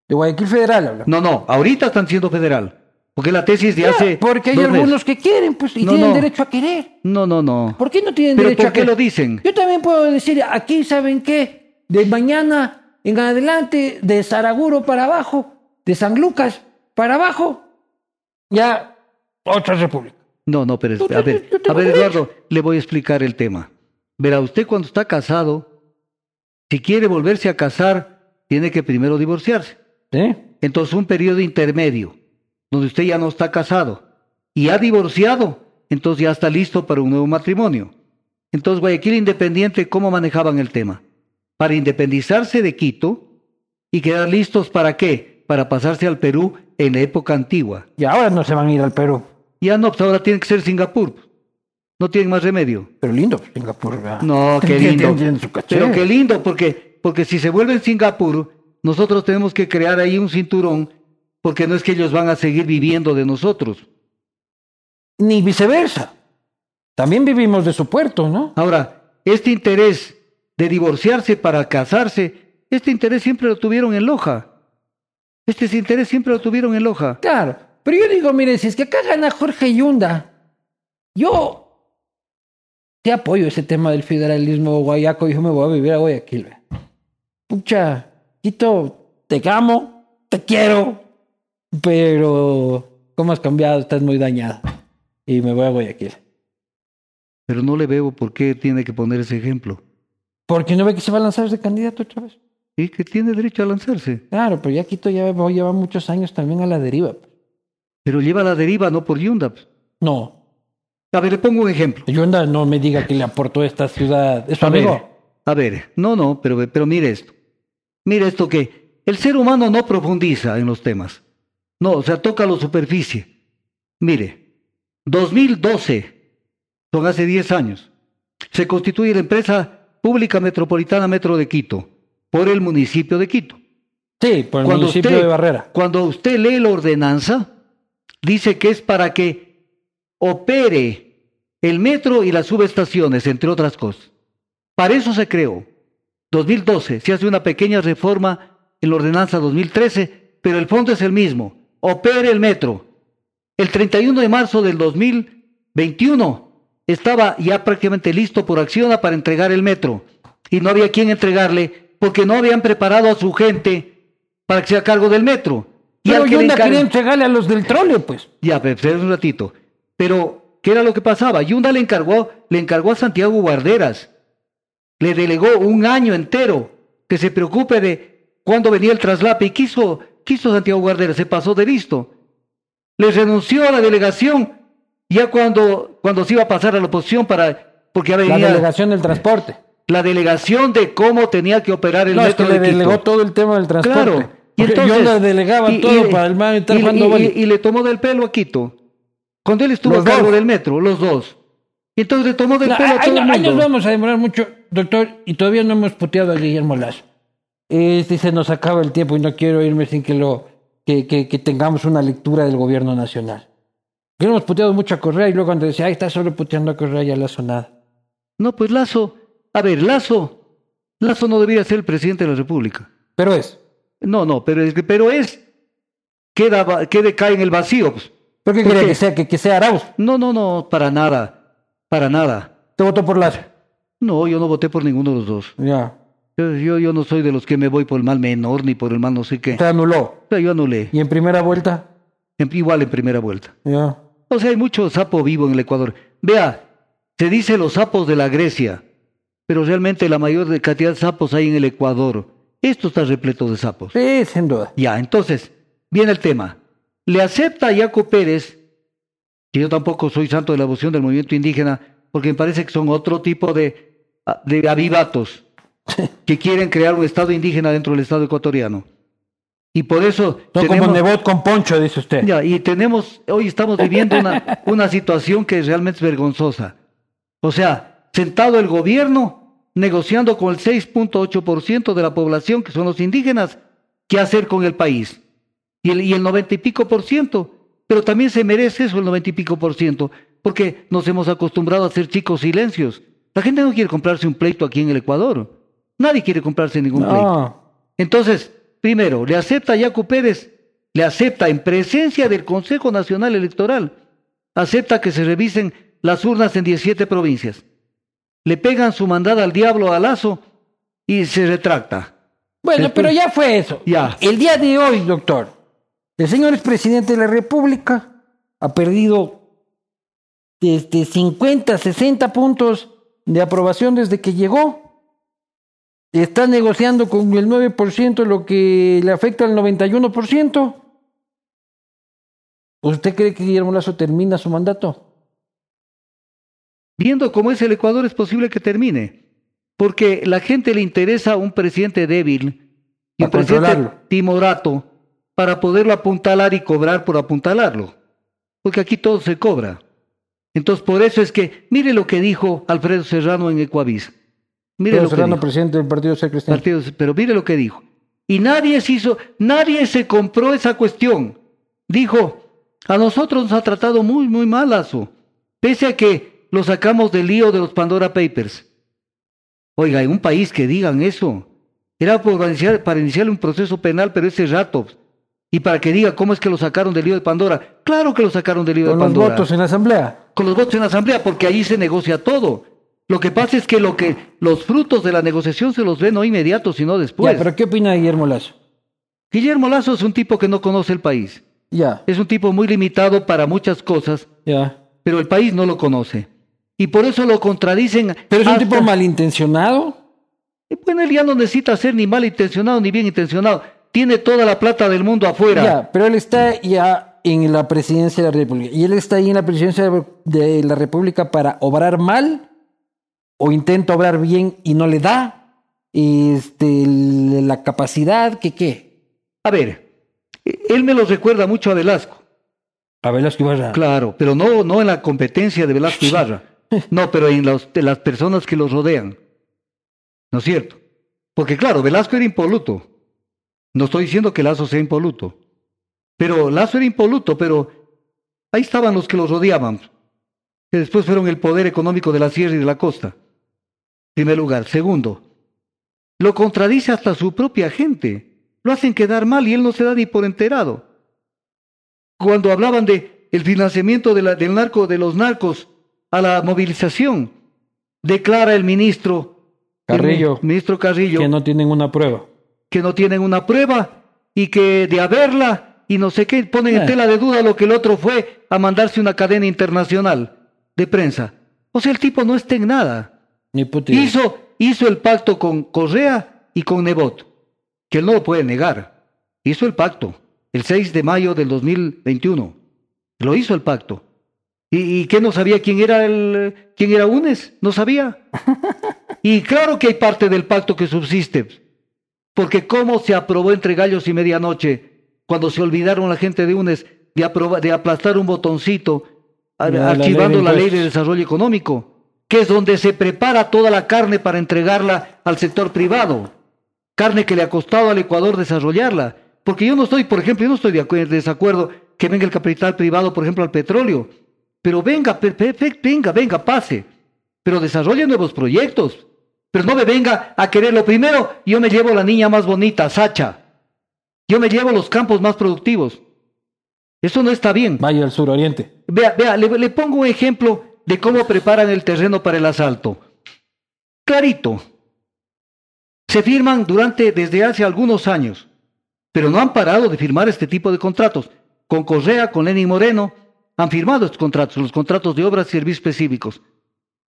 De Guayaquil Federal habla. No, no, ahorita están siendo federal. Porque la tesis de hace. Porque hay algunos meses. que quieren, pues, y No, tienen no. derecho a querer. No, no, no. ¿Por qué no tienen ¿Pero derecho por a qué querer? lo dicen? Yo también puedo decir, aquí, ¿saben qué? De mañana en adelante, de Saraguro para abajo, de San Lucas para abajo, ya otra república. No, no, pero a ver, a ver. Eduardo, le voy a explicar el tema. Verá, usted cuando está casado, si quiere volverse a casar, tiene que primero divorciarse. ¿Sí? Entonces un periodo intermedio, donde usted ya no está casado y ha divorciado, entonces ya está listo para un nuevo matrimonio. Entonces Guayaquil Independiente, ¿cómo manejaban el tema? Para independizarse de Quito y quedar listos para qué? Para pasarse al Perú en la época antigua. Y ahora no se van a ir al Perú. Ya no, pues ahora tiene que ser Singapur. No tienen más remedio. Pero lindo, Singapur. ¿verdad? No, qué lindo. Pero qué lindo, porque, porque si se vuelve en Singapur, nosotros tenemos que crear ahí un cinturón, porque no es que ellos van a seguir viviendo de nosotros. Ni viceversa. También vivimos de su puerto, ¿no? Ahora, este interés de divorciarse para casarse, este interés siempre lo tuvieron en Loja. Este interés siempre lo tuvieron en Loja. Claro. Pero yo digo, mire, si es que acá gana Jorge Yunda, yo te apoyo ese tema del federalismo guayaco. Yo me voy a vivir a Guayaquil. Pucha, Quito, te amo, te quiero, pero ¿cómo has cambiado? Estás muy dañado. Y me voy a Guayaquil. Pero no le veo por qué tiene que poner ese ejemplo. Porque no ve que se va a lanzar de candidato otra vez. Y que tiene derecho a lanzarse. Claro, pero ya Quito ya va- lleva muchos años también a la deriva. Pero lleva la deriva, no por Yunda. No, A ver, le pongo un ejemplo. Yunda no me diga que le aportó esta ciudad. ¿Es su A ver, amigo? a ver, no, no, pero, pero mire esto. Mire esto que el ser humano no profundiza en los temas. No, o sea, toca la superficie. Mire, 2012, son hace 10 años, se constituye la empresa pública metropolitana Metro de Quito por el municipio de Quito. Sí, por el Cuando municipio usted- de Barrera. Cuando usted lee la ordenanza, dice que es para que opere el metro y las subestaciones, entre otras cosas. Para eso se creó. 2012 se hace una pequeña reforma en la ordenanza 2013, pero el fondo es el mismo. Opere el metro. El 31 de marzo del 2021 estaba ya prácticamente listo por Acciona para entregar el metro. Y no había quien entregarle porque no habían preparado a su gente para que sea cargo del metro. Y Pero Yunda quería entregarle a los del trole, pues. ya, pero espera un ratito. Pero, ¿qué era lo que pasaba? Yunda le encargó, le encargó a Santiago Guarderas. Le delegó un año entero que se preocupe de cuándo venía el traslape y quiso, quiso Santiago Guarderas, se pasó de listo. Le renunció a la delegación ya cuando, cuando se iba a pasar a la oposición para, porque ya La venía delegación del transporte. la delegación de cómo tenía que operar el No, es que metro le de Quito. delegó todo el tema del transporte. Claro. Y entonces, Yunda delegaba y- todo y- para el man y- y- le tomó del pelo a Quito. Cuando él estuvo Los a cargo dos. del metro, los dos. Y entonces le tomó del No, pelo a todo el ahí nos mundo. vamos a demorar mucho, doctor, y todavía no hemos puteado a Guillermo Lazo. Este se nos acaba el tiempo y no quiero irme sin que lo que, que, que tengamos una lectura del gobierno nacional. Que hemos puteado mucho a Correa y luego cuando decía, ay, está solo puteando a Correa y a Lazo nada. No, pues Lazo. A ver, Lazo. Lazo no debería ser el presidente de la República. Pero es. No, no, pero es, pero es queda, quede cae en el vacío. pues. ¿Por qué ¿Por quería qué? que sea, que, que sea Arauz? No, no, no, para nada. Para nada. Te votó por Lazo. No, yo no voté por ninguno de los dos. Ya. Yo, yo, no soy de los que me voy por el mal menor ni por el mal no sé qué. Se anuló. O sea, yo anulé. Y en primera vuelta, En- igual en primera vuelta. ya. O sea, hay mucho sapo vivo en el Ecuador. Vea, se dice los sapos de la Grecia, pero realmente la mayor cantidad de sapos hay en el Ecuador. Esto está repleto de sapos. Sí, sin duda. Ya, entonces, viene el tema. Le acepta a Yaco Pérez, que yo tampoco soy santo de la devoción del movimiento indígena, porque me parece que son otro tipo de, de avivatos que quieren crear un Estado indígena dentro del Estado ecuatoriano. Y por eso No como Nebot con Poncho, dice usted. ya, y tenemos, hoy estamos viviendo una, una situación que realmente es vergonzosa. O sea, sentado el gobierno negociando con el 6.8% de la población, que son los indígenas, qué hacer con el país. Y el, y el 90 y pico por ciento, pero también se merece eso el 90 y pico por ciento, porque nos hemos acostumbrado a hacer chicos silencios. La gente no quiere comprarse un pleito aquí en el Ecuador. Nadie quiere comprarse ningún pleito. Entonces, primero, le acepta a Yaco Pérez, le acepta en presencia del Consejo Nacional Electoral, acepta que se revisen las urnas en 17 provincias. Le pegan su mandada al diablo a Lazo y se retracta. Bueno, Después- pero ya fue eso. Ya. El día de hoy, doctor, el señor expresidente de la República ha perdido desde 50, 60 puntos de aprobación desde que llegó. Está negociando con el 9% lo que le afecta al 91%. ¿Usted cree que Guillermo Lazo termina su mandato? Viendo cómo es el Ecuador es posible que termine, porque la gente le interesa un presidente débil y un presidente timorato para poderlo apuntalar y cobrar por apuntalarlo, porque aquí todo se cobra. Entonces, por eso es que, mire lo que dijo Alfredo Serrano en Ecuavis. Mire lo Serrano, presidente del Partido Secretal. pero mire lo que dijo. Y nadie se hizo, nadie se compró esa cuestión. Dijo, a nosotros nos ha tratado muy, muy mal, Lazo, pese a que lo sacamos del lío de los Pandora Papers. Oiga, en un país que digan eso, era para iniciar, para iniciar un proceso penal, pero ese rato y para que diga cómo es que lo sacaron del lío de Pandora. Claro que lo sacaron del lío de Pandora. Con los votos en la asamblea. Con los votos en la asamblea, porque ahí se negocia todo. Lo que pasa es que, lo que los frutos de la negociación se los ven no inmediatos, sino después. Ya, pero ¿qué opina Guillermo Lazo? Guillermo Lazo es un tipo que no conoce el país. Ya. Es un tipo muy limitado para muchas cosas. Ya. Pero el país no lo conoce. Y por eso lo contradicen. Pero es un tipo malintencionado. Bueno, él ya no necesita ser ni malintencionado ni bien intencionado tiene toda la plata del mundo afuera. Ya, pero él está ya en la presidencia de la República. ¿Y él está ahí en la presidencia de la República para obrar mal? ¿O intenta obrar bien y no le da este, la capacidad? ¿Qué qué? A ver, él me lo recuerda mucho a Velasco. A Velasco Ibarra. Claro, pero no, no en la competencia de Velasco Ibarra. No, pero en los, de las personas que los rodean. ¿No es cierto? Porque claro, Velasco era impoluto. No estoy diciendo que Lazo sea impoluto. Pero Lazo era impoluto, pero ahí estaban los que los rodeaban, que después fueron el poder económico de la sierra y de la costa. Primer lugar. Segundo, lo contradice hasta su propia gente. Lo hacen quedar mal y él no se da ni por enterado. Cuando hablaban de el financiamiento de la, del narco, de los narcos a la movilización, declara el ministro Carrillo, ministro Carrillo que no tienen una prueba que no tienen una prueba y que de haberla y no sé qué ponen en eh. tela de duda lo que el otro fue a mandarse una cadena internacional de prensa. O sea, el tipo no está en nada. Ni hizo, hizo el pacto con Correa y con Nebot, que él no lo puede negar. Hizo el pacto el 6 de mayo del 2021. Lo hizo el pacto. ¿Y, y qué no sabía quién era el quién era UNES? No sabía. y claro que hay parte del pacto que subsiste. Porque cómo se aprobó entre gallos y medianoche cuando se olvidaron la gente de UNES de, de aplastar un botoncito archivando la ley, de desarrollo económico, que es donde se prepara toda la carne para entregarla al sector privado. Carne que le ha costado al Ecuador desarrollarla. Porque yo no estoy, por ejemplo, yo no estoy de desacuerdo que venga el capital privado, por ejemplo, al petróleo. Pero venga, venga, venga, pase. Pero desarrolle nuevos proyectos. Pero no me venga a querer lo primero, yo me llevo la niña más bonita, Sacha. Yo me llevo los campos más productivos. Eso no está bien. Vaya al suroriente. Vea, vea, le, le pongo un ejemplo de cómo preparan el terreno para el asalto. Clarito. Se firman durante, desde hace algunos años, pero no han parado de firmar este tipo de contratos. Con Correa, con Lenin Moreno, han firmado estos contratos, los contratos de obras y servicios específicos.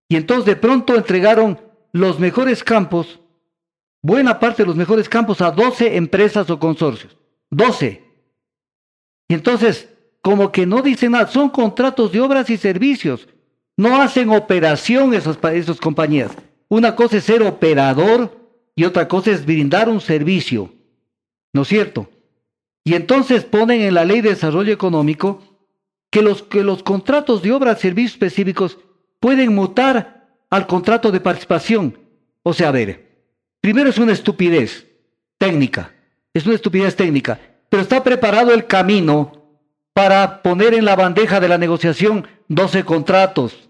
Y entonces de pronto entregaron los mejores campos, buena parte de los mejores campos a 12 empresas o consorcios. 12. Y entonces, como que no dicen nada, son contratos de obras y servicios. No hacen operación esas, esas compañías. Una cosa es ser operador y otra cosa es brindar un servicio. ¿No es cierto? Y entonces ponen en la ley de desarrollo económico que los, que los contratos de obras y servicios específicos pueden mutar al contrato de participación. O sea, a ver, primero es una estupidez técnica, es una estupidez técnica, pero está preparado el camino para poner en la bandeja de la negociación 12 contratos.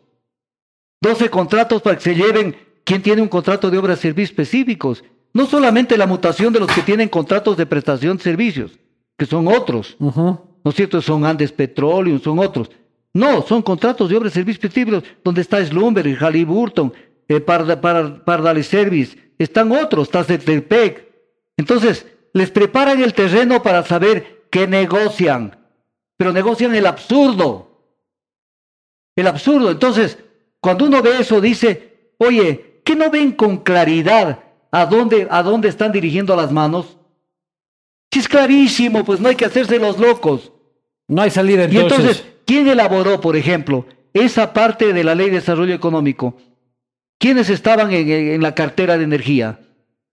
12 contratos para que se lleven quien tiene un contrato de obras y servicios específicos. No solamente la mutación de los que tienen contratos de prestación de servicios, que son otros. ¿No es cierto? Son Andes Petroleum, son otros. No, son contratos de obras y servicios específicos donde está Slumber, Halliburton, eh, Pardal Service, están otros, está Zetepec. Entonces, les preparan el terreno para saber qué negocian, pero negocian el absurdo. El absurdo. Entonces, cuando uno ve eso, dice, oye, ¿qué no ven con claridad a dónde, a dónde están dirigiendo las manos? Si es clarísimo, pues no hay que hacerse los locos. No hay salida Y entonces. ¿Quién elaboró, por ejemplo, esa parte de la Ley de Desarrollo Económico? ¿Quiénes estaban en, la cartera de energía?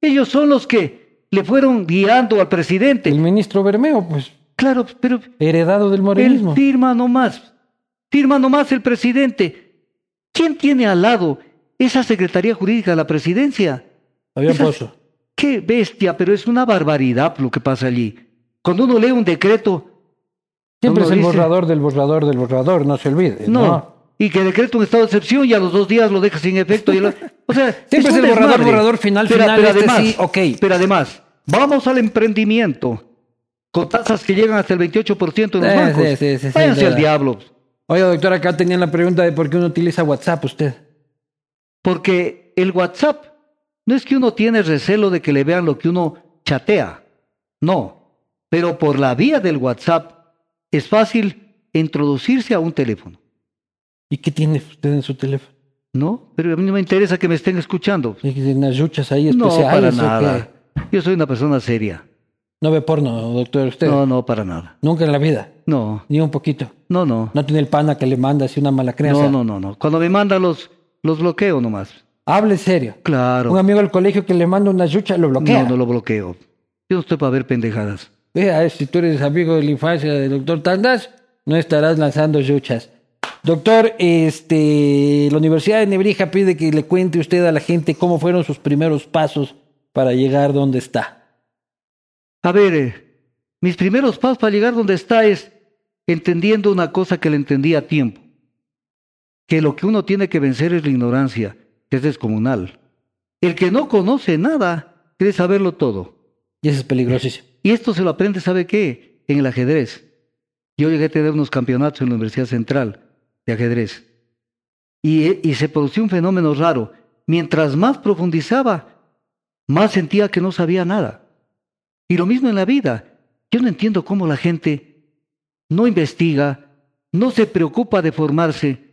Ellos son los que le fueron guiando al presidente. el ministro Bermeo, pues, Claro, pero heredado del él morenismo. firma nomás. Firma nomás el presidente. ¿Quién tiene al lado esa Secretaría Jurídica de la Presidencia? Fabián Pozo. Qué bestia, pero es una barbaridad lo que pasa allí. Cuando uno lee un decreto, Siempre es el dice- borrador del borrador del borrador, no se olvide. no, No. y que decreta un estado de excepción y a los dos días lo deja sin efecto. y lo- o sea, Siempre es el borrador, desmadre. borrador, final, Pero- final, pero este además, sí, ok. Pero además, vamos al emprendimiento con tasas que llegan hasta el 28% en los Sí, bancos. sí, Váyanse al diablo. Oiga, doctor, acá tenían la pregunta de por qué uno utiliza WhatsApp usted. Porque el WhatsApp no es que uno tiene recelo de que le vean lo que uno chatea. No. Pero por la vía del WhatsApp es fácil introducirse a un teléfono. ¿Y qué tiene usted en su teléfono? ¿No? Pero a mí no me interesa que me estén escuchando. ¿Tiene unas luchas ahí No, especiales para o nada. Yo soy una persona seria. No ve porno, doctor, usted. No, no, para nada. Nunca en la vida. No, Ni un poquito. no, no. No tiene el pana que le manda así una mala crianza. No, no, no, no. Cuando me mandan los, los bloqueo nomás. Hable serio. Claro. Un amigo del colegio que le manda una yucha lo bloquea. No, no lo bloqueo. Yo no estoy para ver pendejadas. Vea, si tú eres amigo de la infancia del doctor Tandas, no estarás lanzando yuchas. Doctor, este, la Universidad de Nebrija pide que le cuente usted a la gente cómo fueron sus primeros pasos para llegar donde está. A ver, eh, mis primeros pasos para llegar donde está es entendiendo una cosa que le entendí a tiempo. Que lo que uno tiene que vencer es la ignorancia, que es descomunal. El que no conoce nada cree saberlo todo. Y eso es peligrosísimo. Y esto se lo aprende, ¿sabe qué? En el ajedrez. Yo llegué a tener unos campeonatos en la Universidad Central de ajedrez. Y, se produció un fenómeno raro. Mientras más profundizaba, más sentía que no sabía nada. Y lo mismo en la vida. Yo no entiendo cómo la gente no investiga, no se preocupa de formarse.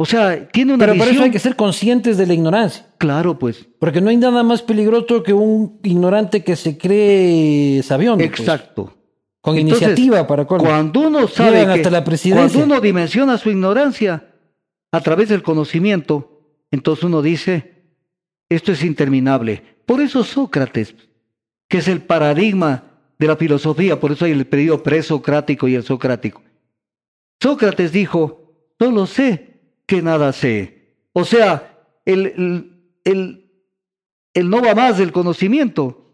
O sea, tiene una Pero por eso visión... hay que ser conscientes de la ignorancia. Claro, pues. Porque no hay nada más peligroso que un ignorante que se cree sabión. pues. Exacto. Con Entonces, iniciativa para colmo. Cuando uno sabe que hasta la presidencia. cuando uno dimensiona su ignorancia a través del conocimiento, entonces uno dice, esto es interminable. Por eso Sócrates, que es el paradigma de la filosofía, por eso hay el periodo presocrático y el socrático. Sócrates dijo, solo sé que nada sé. O sea, el, el, el, el no va más del conocimiento.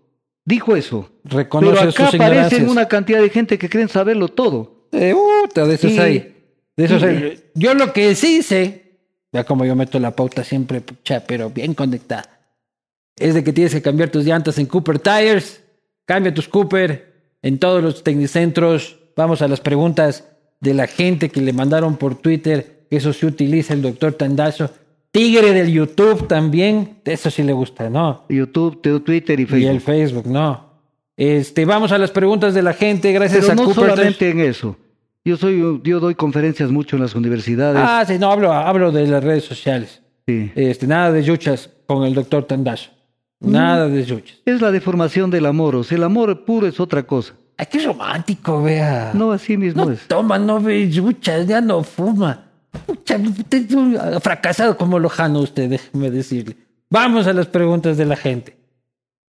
Dijo eso. Reconoce Pero acá sus aparecen una cantidad de gente que creen saberlo todo. Eh, de esos Y- hay. De esos y- hay. Yo lo que sí sé, ya como yo meto la pauta siempre, pucha, pero bien conectada, es de que tienes que cambiar tus llantas en Cooper Tires. Cambia tus Cooper en todos los tecnicentros. Vamos a las preguntas de la gente que le mandaron por Twitter, eso sí utiliza el doctor Tandazo. Tigre del YouTube también, eso sí le gusta, ¿no? YouTube, te- Twitter y Y el Facebook. Facebook, no. Este, vamos a las preguntas de la gente, gracias Pero a no Cooper solamente en eso. Yo soy, yo doy conferencias mucho en las universidades. Ah, sí, no, hablo, hablo de las redes sociales. Sí. Este, nada de yuchas con el doctor Tandazo. Nada de yuchas. Es la deformación del amor. O sea, el amor puro es otra cosa. Ay, qué romántico, vea. No, así mismo No es. toma, no ve yuchas, ya no fuma. Fracasado como lojano usted, déjeme decirle. Vamos a las preguntas de la gente.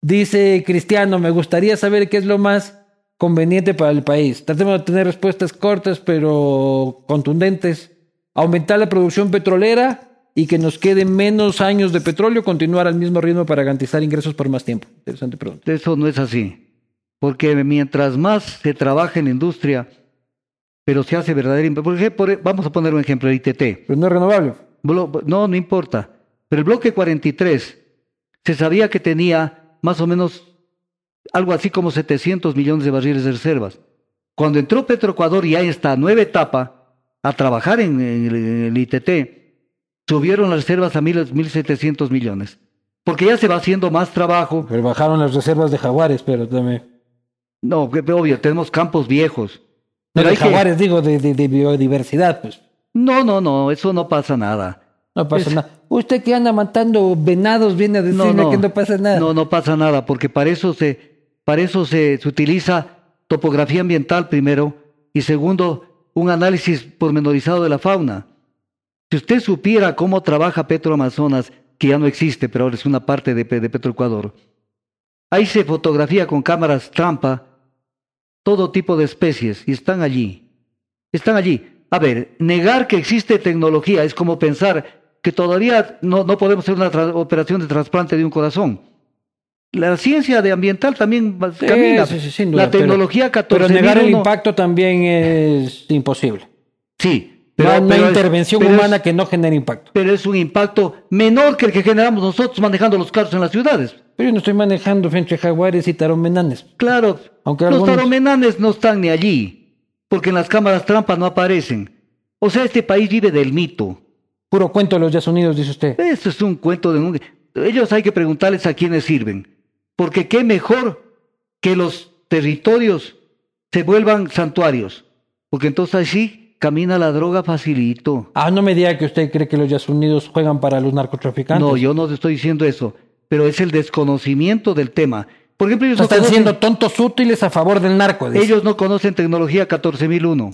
Dice Cristiano, me gustaría saber qué es lo más conveniente para el país. Tratemos de tener respuestas cortas pero contundentes. Aumentar la producción petrolera y que nos queden menos años de petróleo, continuar al mismo ritmo para garantizar ingresos por más tiempo. Interesante pregunta. Eso no es así. Porque mientras más se trabaja en la industria, pero se hace verdadera... in- Por ejemplo, vamos a poner un ejemplo, el ITT. Pero no es renovable. No, no importa. Pero el bloque 43 se sabía que tenía más o menos algo así como 700 millones de barriles de reservas. Cuando entró Petroecuador y hay esta nueva etapa a trabajar en, en el, en el ITT, subieron las reservas a mil- 1.700 millones. Porque ya se va haciendo más trabajo. Pero bajaron las reservas de jaguares, pero también. No, obvio, tenemos campos viejos. No Pero de que- jaguares, digo, de, de- de biodiversidad, pues. No, no, no, eso no pasa nada. No pasa Es- nada. Usted que anda matando venados viene a decirme que no pasa nada. No, no pasa nada, porque para eso se, para eso se, se utiliza topografía ambiental primero y segundo, un análisis pormenorizado de la fauna. Si usted supiera cómo trabaja Petroamazonas, que ya no existe, pero ahora es una parte de, de Petroecuador, ahí se fotografía con cámaras trampa todo tipo de especies y están allí. Están allí. A ver, negar que existe tecnología es como pensar que todavía no, no podemos hacer una operación de trasplante de un corazón. La ciencia de ambiental también Sí, camina. sí, sí, sin duda, la tecnología pero, 14 pero negar el impacto también es imposible. Sí, no pero, hay una pero es- intervención es- humana que no genere impacto. pero es un impacto menor que el que generamos nosotros manejando los carros en las ciudades. Pero yo no estoy manejando frente a jaguares y taromenanes. Claro, Aunque los algunos- taromenanes no están ni allí, porque en las cámaras trampas no aparecen. O sea, este país vive del mito. Puro cuento de los Estados Unidos, dice usted. Eso es un cuento de un... Ellos hay que preguntarles a quiénes sirven. Porque qué mejor que los territorios se vuelvan santuarios. Porque entonces así camina la droga facilito. Ah, no me diga que usted cree que los Estados Unidos juegan para los narcotraficantes. No, yo no estoy diciendo eso. Pero es el desconocimiento del tema. Por ejemplo, ellos, no Están conocen, siendo tontos útiles a favor del narco. dice. ellos no conocen tecnología 14001.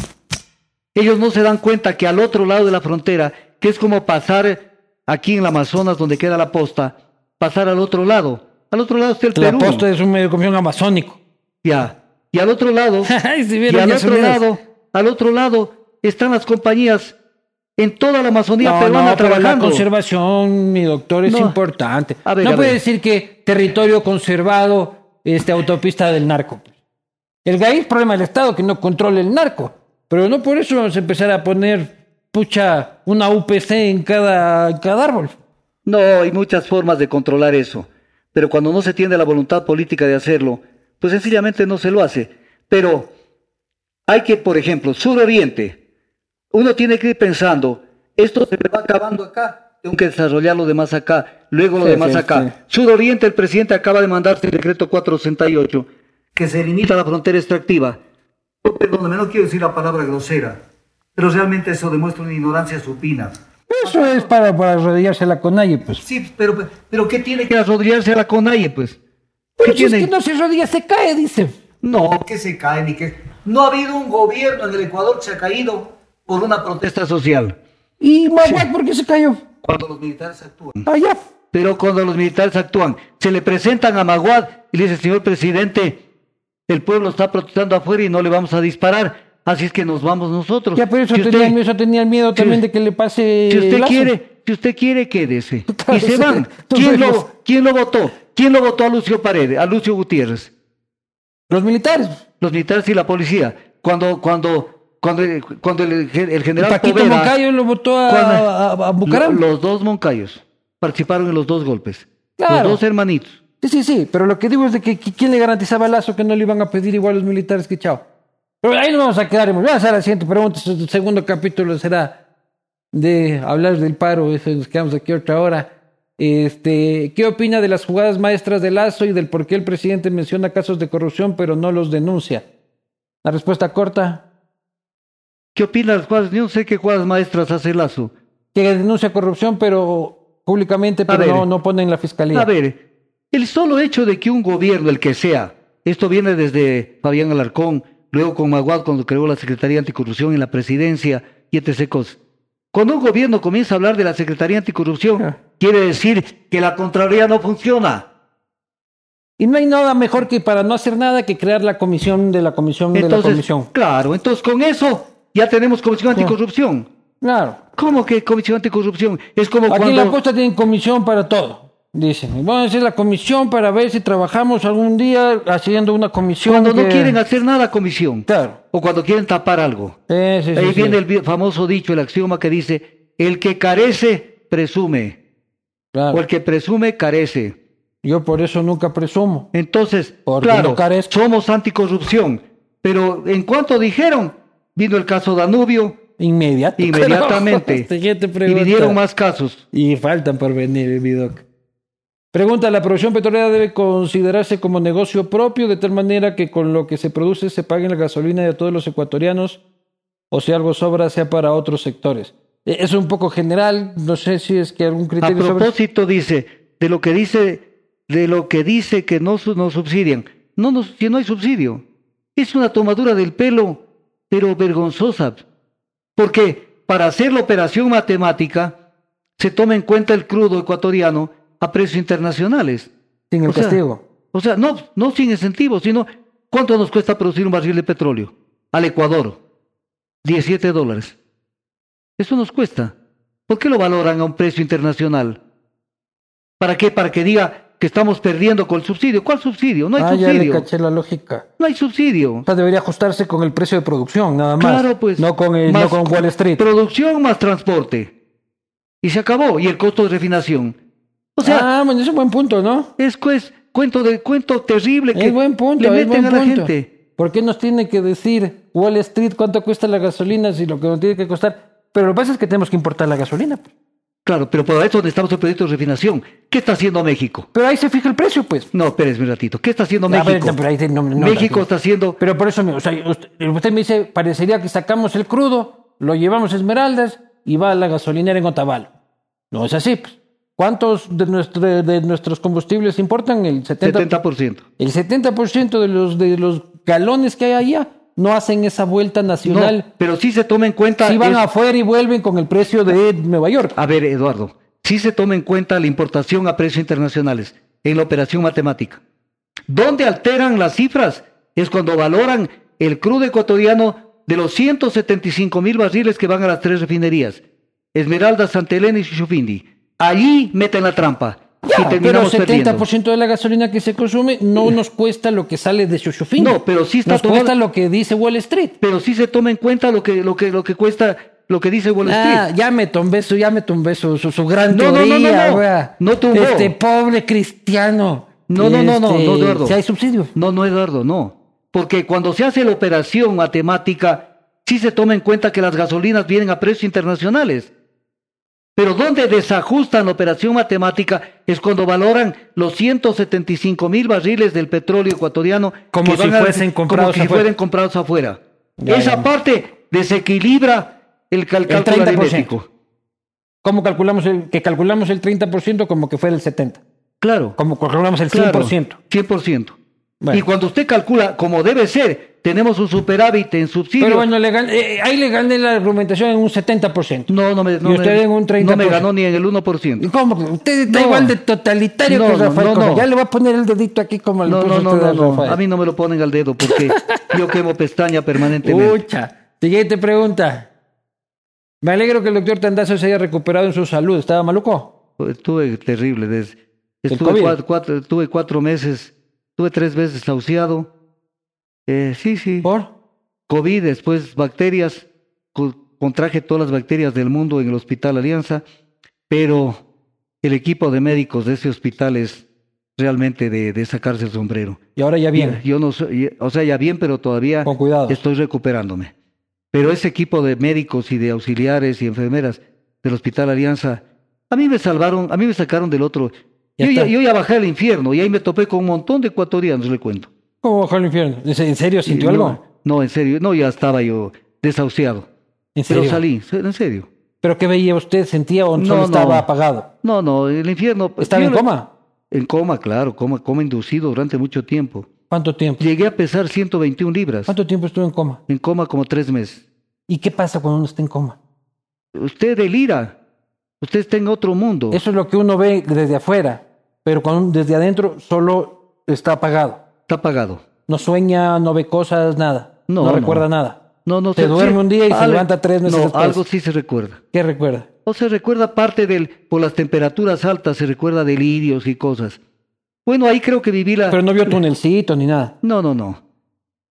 Ellos no se dan cuenta que al otro lado de la frontera, que es como pasar aquí en la Amazonas donde queda la posta, pasar al otro lado. Al otro lado está el La Perú. posta es un medio de comunicación amazónico. Ya. Y al otro lado, y al otro lado, al otro lado están las compañías en toda la Amazonía No, peruana no, pero la trabajando. conservación, mi doctor, es No. importante. A ver, no a puede ver. decir que territorio conservado, este, autopista del narco. El GAI es problema del Estado que no controla el narco. Pero no por eso vamos a empezar a poner, pucha, una UPC en cada, en cada árbol. No, hay muchas formas de controlar eso. Pero cuando no se tiene la voluntad política de hacerlo, pues sencillamente no se lo hace. Pero hay que, por ejemplo, suroriente. Uno tiene que ir pensando, esto se me va acabando acá, tengo que desarrollar lo demás acá, luego lo Sí, demás sí, acá. sí. Suroriente, el presidente acaba de mandarse el decreto 468, que se limita la frontera extractiva. Oh, perdóname, no quiero decir la palabra grosera, pero realmente eso demuestra una ignorancia supina. Eso es para, para arrodillarse a la conalle, pues. Sí, pero, pero ¿qué tiene que arrodillarse a la CONAIE, pues? Pero ¿Qué si es tiene? que no se arrodilla, se cae, dice. No, que se cae ni que... No ha habido un gobierno en el Ecuador que se ha caído por una protesta social. ¿Y Maguad por qué se cayó? Cuando los militares actúan. Allá. Pero cuando los militares actúan, se le presentan a Maguad y le dice, señor presidente, el pueblo está protestando afuera y no le vamos a disparar, así es que nos vamos nosotros. Ya, pero eso, Si usted- tenía, eso tenía miedo también si- de que le pase. Si usted lazo. quiere, si usted quiere, quédese. Claro, y se sí. van. ¿Quién lo, ¿Quién lo votó? ¿Quién lo votó a Lucio Paredes, a Lucio Gutiérrez? Los militares. Los militares y la policía. Cuando, cuando, cuando, cuando el, el general Poveda- Moncayo lo votó a, cuando- a, a Bucaram. Lo- los dos Moncayos participaron en los dos golpes. Claro. Los dos hermanitos. Sí, sí, sí. Pero lo que digo es de que que- quién le garantizaba a Lazo que no le iban a pedir igual los militares que chao. Pero ahí nos vamos a quedar. Vamos a hacer la siguiente pregunta. El segundo capítulo será de hablar del paro. Eso nos quedamos aquí otra hora. Este, ¿Qué opina de las jugadas maestras de Lazo y del por qué el presidente menciona casos de corrupción pero no los denuncia? La respuesta corta, ¿Qué opinas, las? Yo no sé qué jugadas maestras hace Lazo. que denuncia corrupción pero públicamente, pero ver. no, no pone en la fiscalía. A ver, el solo hecho de que un gobierno, el que sea, esto viene desde Fabián Alarcón, luego con Maguad cuando creó la Secretaría Anticorrupción en la presidencia y etc. cosas. Cuando un gobierno comienza a hablar de la Secretaría Anticorrupción, Ah. quiere decir que la Contraloría no funciona. Y no hay nada mejor que para no hacer nada que crear la comisión de la comisión de la Entonces, comisión. claro, entonces con eso ya tenemos Comisión Anticorrupción. Claro. ¿Cómo que Comisión Anticorrupción? Es como Aquí en la cuando... posta tienen comisión para todo. Dicen, vamos a hacer la comisión para ver si trabajamos algún día haciendo una comisión. Cuando no quieren hacer nada, comisión. Claro. O cuando quieren tapar algo. Sí, Ahí sí. viene el famoso dicho, el axioma que dice, el que carece, presume. Claro. O el que presume, carece. Yo por eso nunca presumo. Entonces, Porque claro, no somos anticorrupción. Pero en cuanto dijeron, vino el caso Danubio, Inmediato. inmediatamente. Siguiente y pregunta. vinieron más casos. Y faltan por venir, mi doc. Pregunta, ¿la producción petrolera debe considerarse como negocio propio de tal manera que con lo que se produce se pague la gasolina de todos los ecuatorianos o si algo sobra sea para otros sectores? Eh, Es un poco general, no sé si es que algún A criterio sobre... propósito, dice, de lo que dice, de lo que dice que no, nos subsidian. No, nos, que no hay subsidio. Es una tomadura del pelo, pero vergonzosa. Porque para hacer la operación matemática se toma en cuenta el crudo ecuatoriano a precios internacionales. Sin el O sea, castigo. O sea, no, no sin incentivos, sino ¿cuánto nos cuesta producir un barril de petróleo? Al Ecuador, 17 dólares. Eso nos cuesta. ¿Por qué lo valoran a un precio internacional? ¿Para qué? Para que diga que estamos perdiendo con el subsidio. ¿Cuál subsidio? No hay ah, ya le subsidio. caché la lógica. No hay subsidio. O sea, debería ajustarse con el precio de producción, nada más. Claro, pues. No con, el- no con Wall Street. Producción más transporte. Y se acabó. Y el costo de refinación. O sea, ah, bueno, es un buen punto, ¿no? es pues, cuento de cuento terrible que Es buen punto, le es meten buen a la punto. gente. ¿Por qué nos tiene que decir Wall Street cuánto cuesta la gasolina si lo que nos tiene que costar? Pero lo que pasa es que tenemos que importar la gasolina. Claro, pero por eso necesitamos el proyecto de refinación. ¿Qué está haciendo México? Pero ahí se fija el precio, pues. No, espérese un ratito. ¿Qué está haciendo ver, México? no, pero ahí te- no, no, México está haciendo... Pero por eso, o sea, usted, usted me dice, parecería que sacamos el crudo, lo llevamos a Esmeraldas y va a la gasolinera en Otavalo. No es así. pues. ¿Cuántos de, nuestro- de nuestros combustibles importan? El 70%. 70%. El 70% de los, de los galones que hay allá no hacen esa vuelta No, nacional. pero sí se toma en cuenta... si van es- afuera y vuelven con el precio de Nueva York. A ver, Eduardo, sí se toma en cuenta la importación a precios internacionales en la operación matemática. ¿Dónde alteran las cifras? Es cuando valoran el crudo ecuatoriano de los 175 mil barriles que van a las tres refinerías, Esmeralda, Santa Elena y Chuchufindi. Allí meten la trampa Ya, pero terminamos 70% perdiendo. de la gasolina que se consume no nos cuesta lo que sale de Xuxufín. No, pero sí está Nos cuesta lo que dice Wall Street. Pero sí se toma en cuenta lo que, lo que, lo que cuesta, lo que dice Wall Street. Ah, ya me tumbé su, ya me tumbé su, su, su gran No, no, no, no, no. No tumbó. Este pobre cristiano. No, no, no, no, Este, no, Eduardo. Si hay subsidio. No, no, Eduardo, no. Porque cuando se hace la operación matemática, sí se toma en cuenta que las gasolinas vienen a precios internacionales. Pero donde desajustan la operación matemática es cuando valoran los 175 mil barriles del petróleo ecuatoriano Como que si van a- fuesen comprados como si afuera. fueran comprados afuera. Ya, Esa ya. parte desequilibra el, cal- El cálculo 30%. aritmético. ¿Cómo calculamos el, que calculamos el 30% como que fuera el 70%? Claro. Como calculamos el 100%. Claro, 100%. Bueno. Y cuando usted calcula como debe ser, tenemos un superávit en subsidio. Pero bueno, le gan- eh, ahí le gané la argumentación en un 70%. no, no me, no y usted me- en un 30%. no me ganó ni en el ¿Y 1%. ¿Cómo? Usted está No. igual de totalitario No, que Rafael no, no. Ya le voy a poner el dedito aquí como le No, puso no, no, usted no, a no. A mí no me lo ponen al dedo porque yo quemo pestaña permanentemente. Ucha. Siguiente pregunta. Me alegro que el doctor Tandazo se haya recuperado en su salud. ¿Estaba maluco? Estuve terrible. des- ¿El estuve, COVID? cuatro, cuatro- estuve cuatro meses, estuve tres veces desahuciado. Eh, sí, sí. ¿Por? COVID, después bacterias, co- contraje todas las bacterias del mundo en el Hospital Alianza, pero el equipo de médicos de ese hospital es realmente de, de sacarse el sombrero. Y ahora ya bien. Yo no soy, o sea, ya bien, pero todavía Con cuidado. estoy recuperándome. Pero ese equipo de médicos y de auxiliares y enfermeras del Hospital Alianza, a mí me salvaron, a mí me sacaron del otro. Ya Yo ya, yo ya bajé al infierno y ahí me topé con un montón de ecuatorianos, le cuento. ¿Cómo bajó al infierno? ¿En serio sintió Y algo? No, en serio, no, ya estaba yo desahuciado. ¿En Pero serio? salí, en serio. ¿Pero qué veía usted? ¿Sentía o No, solo no. estaba apagado? No, no, el infierno. ¿Estaba yo en coma? En coma, claro, coma, coma inducido durante mucho tiempo. ¿Cuánto tiempo? Llegué a pesar 121 libras. ¿Cuánto tiempo estuvo en coma? En coma como tres meses. ¿Y qué pasa cuando uno está en coma? Usted delira. Usted está en otro mundo. Eso es lo que uno ve desde afuera, pero cuando desde adentro solo está apagado. Está apagado. No sueña, no ve cosas, nada. No, No, no. recuerda nada. No, no Se duerme un día y se levanta tres meses No, después. algo sí se recuerda. ¿Qué recuerda? O se recuerda parte del, por las temperaturas altas, se recuerda delirios y cosas. Bueno, ahí creo que viví la... Pero no vio tunelcito ni nada. No, no, no.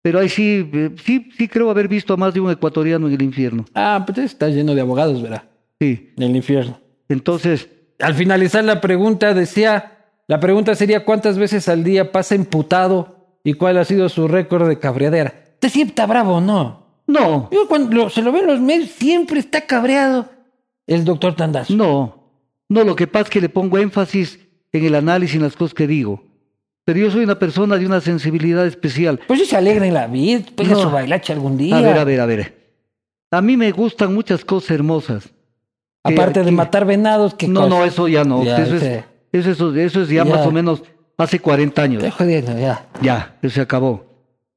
Pero ahí sí, eh, sí, sí creo haber visto a más de un ecuatoriano en el infierno. Ah, pues está lleno de abogados, ¿verdad? Sí. En el infierno. Entonces, Al finalizar la pregunta decía, la pregunta sería cuántas veces al día pasa imputado y cuál ha sido su récord de cabreadera. ¿Usted siempre está bravo no? no, Yo cuando lo- se lo veo en los medios siempre está cabreado el doctor Tandazo. no. No, lo que pasa es que le pongo énfasis en el análisis en las cosas que digo. Pero yo soy una persona de una sensibilidad especial. Pues sí se alegra en la vida, pega No. su bailache algún día. A ver, a ver, a ver. A mí me gustan muchas cosas hermosas. que Aparte de matar venados, que No, no, eso ya no. Ya, eso, es, eso, eso, eso es ya, Ya. más o menos hace 40 años. Estoy jodiendo, ya. Ya, eso se acabó.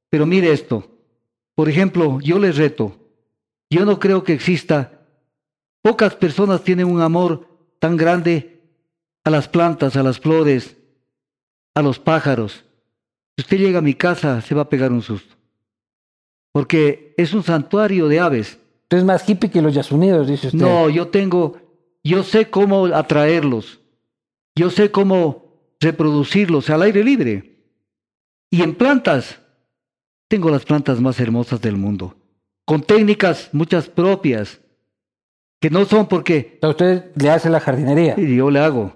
Pero mire esto. Por ejemplo, yo les reto. Yo no creo que exista. Pocas personas tienen un amor tan grande a las plantas, a las flores, a los pájaros. Si usted llega a mi casa, se va a pegar un susto. Porque es un santuario de aves. Usted es más hippie que los yasunidos, dice usted. No, yo tengo, yo sé cómo atraerlos. Yo sé cómo reproducirlos al aire libre. Y en plantas, tengo las plantas más hermosas del mundo. Con técnicas muchas propias, que no son porque sea, usted le hace la jardinería. yo le hago.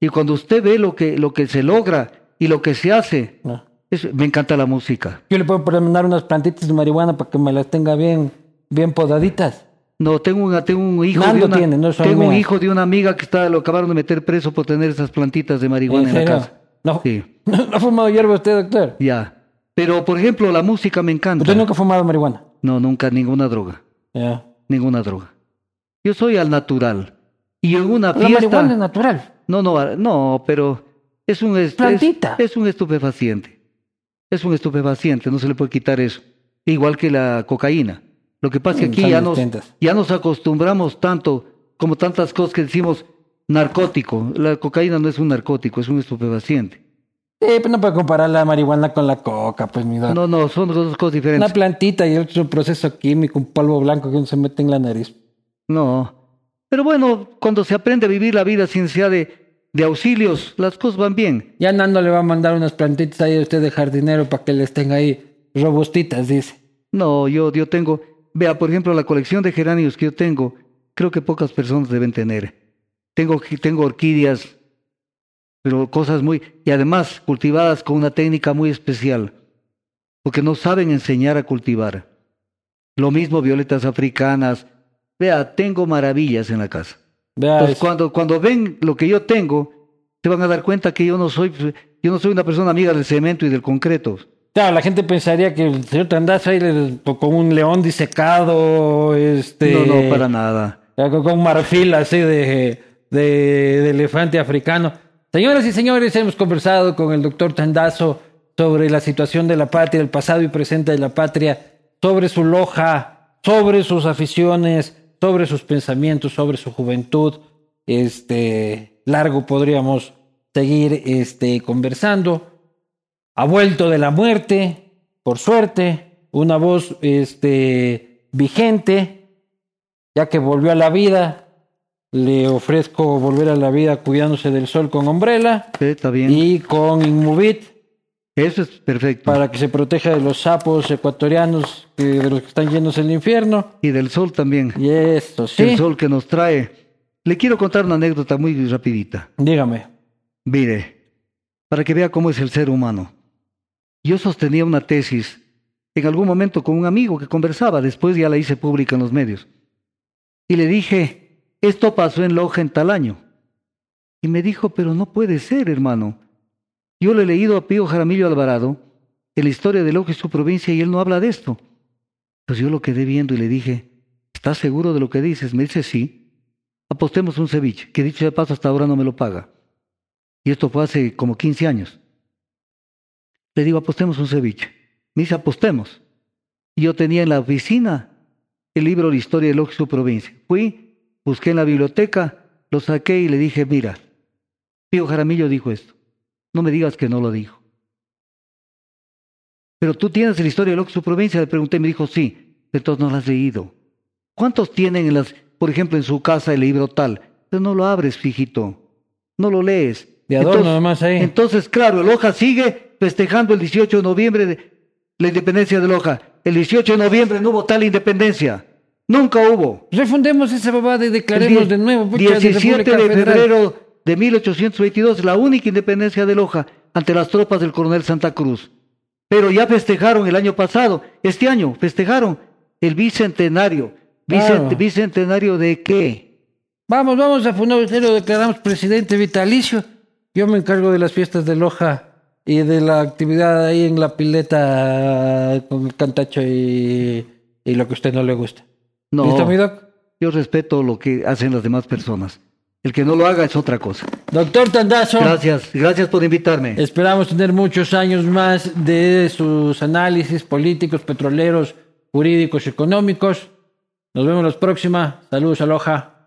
Y cuando usted ve lo que, lo que se logra y lo que se hace, No. es- me encanta la música. Yo le puedo mandar unas plantitas de marihuana para que me las tenga bien, bien podaditas. No, tengo, una, tengo un hijo Nando de una, tiene, no son tengo un hijo de una amiga que está, lo acabaron de meter preso por tener esas plantitas de marihuana ¿En en, la casa. No, Sí. no, ha fumado hierba usted, doctor. Ya. Pero, por ejemplo, la música me encanta. Usted nunca ha fumado marihuana. No, nunca, ninguna droga. Ya. Ninguna droga. Yo soy al natural. Y en una La fiesta... marihuana es natural. No, no, no, pero es un... es- Plantita. Es, es un estupefaciente. Es un estupefaciente, no se le puede quitar eso. Igual que la cocaína. Lo que pasa es que aquí ya nos, ya nos acostumbramos tanto, como tantas cosas que decimos narcótico. La cocaína no es un narcótico, es un estupefaciente. Sí, pero no puede comparar la marihuana con la coca, pues mi. No, no, son dos cosas Una diferentes. plantita y otro proceso químico, un polvo blanco que uno se mete en la nariz. No. Pero bueno, cuando se aprende a vivir la vida sin necesidad de, de auxilios, las cosas van bien. Ya Nando le va a mandar unas plantitas ahí a usted de jardinero para que les tenga ahí robustitas, dice. No, yo, yo tengo, vea, por ejemplo, la colección de geranios que yo tengo, creo que pocas personas deben tener. Tengo, tengo orquídeas, pero cosas muy, y además cultivadas con una técnica muy especial, porque no saben enseñar a cultivar. Lo mismo violetas africanas. Vea, tengo maravillas en la casa. Vea, Entonces, cuando, cuando ven lo que yo tengo, se van a dar cuenta que yo no soy, yo no soy una persona amiga del cemento y del concreto. Claro, la gente pensaría que el señor Tandazo ahí le- con un león disecado, este... No, no, para nada. Con con marfil así de, de, de elefante africano. Señoras y señores, hemos conversado con el doctor Tandazo sobre la situación de la patria, el pasado y presente de la patria, sobre su loja, sobre sus aficiones, sobre sus pensamientos, sobre su juventud. Este, largo podríamos seguir este, conversando. Ha vuelto de la muerte, por suerte, una voz este, vigente, ya que volvió a la vida. Le ofrezco volver a la vida cuidándose del sol con Umbrella Sí, está bien. y con Inmovit Eso es perfecto. para que se proteja de los sapos ecuatorianos que- de los que están llenos el infierno. Y del sol también. Y esto, sí. El sol que nos trae. Le quiero contar una anécdota muy rapidita. Dígame. Mire, para que vea cómo es el ser humano. Yo sostenía una tesis en algún momento con un amigo que conversaba, después ya la hice pública en los medios. Y le dije, esto pasó en Loja en tal año. Y me dijo, pero no puede ser, hermano. Yo le he leído a Pío Jaramillo Alvarado en la historia de Loja y su provincia y él no habla de esto. Pues yo lo quedé viendo y le dije, ¿estás seguro de lo que dices? Me dice, sí. Apostemos un ceviche, que dicho de paso hasta ahora no me lo paga. Y esto fue hace como 15 años. Le digo, apostemos un ceviche. Me dice, apostemos. Y yo tenía en la oficina el libro La historia de su provincia. Fui, busqué en la biblioteca, lo saqué y le dije, mira, Pío Jaramillo dijo esto. No me digas que no lo dijo. Pero tú tienes la historia de su provincia, le pregunté, me dijo, sí. Entonces no la has leído. ¿Cuántos tienen, en las, por ejemplo, en su casa el libro tal? Pero no lo abres, fijito. No lo lees. De adorno Entonces- nomás ahí. Entonces, claro, Loja sigue festejando el 18 de noviembre de la independencia de Loja. El 18 de noviembre no hubo tal independencia. Nunca hubo. Refundemos esa babada y declaremos El de nuevo. pucha, 17 República de Federal. febrero de 1822, la única independencia de Loja ante las tropas del coronel Santa Cruz. Pero ya festejaron el año pasado, este año festejaron el bicentenario. Bicent- Claro. ¿Bicentenario de qué? Vamos, vamos a fundar, lo declaramos presidente vitalicio. Yo me encargo de las fiestas de Loja y de la actividad ahí en la pileta con el cantacho y, y lo que a usted no le gusta. No. ¿Listo, mi doc? yo respeto lo que hacen las demás personas. El que no lo haga es otra cosa. Doctor Tandazo. Gracias, gracias por invitarme. Esperamos tener muchos años más de sus análisis políticos, petroleros, jurídicos, económicos. Nos vemos la próxima. Saludos, aloja.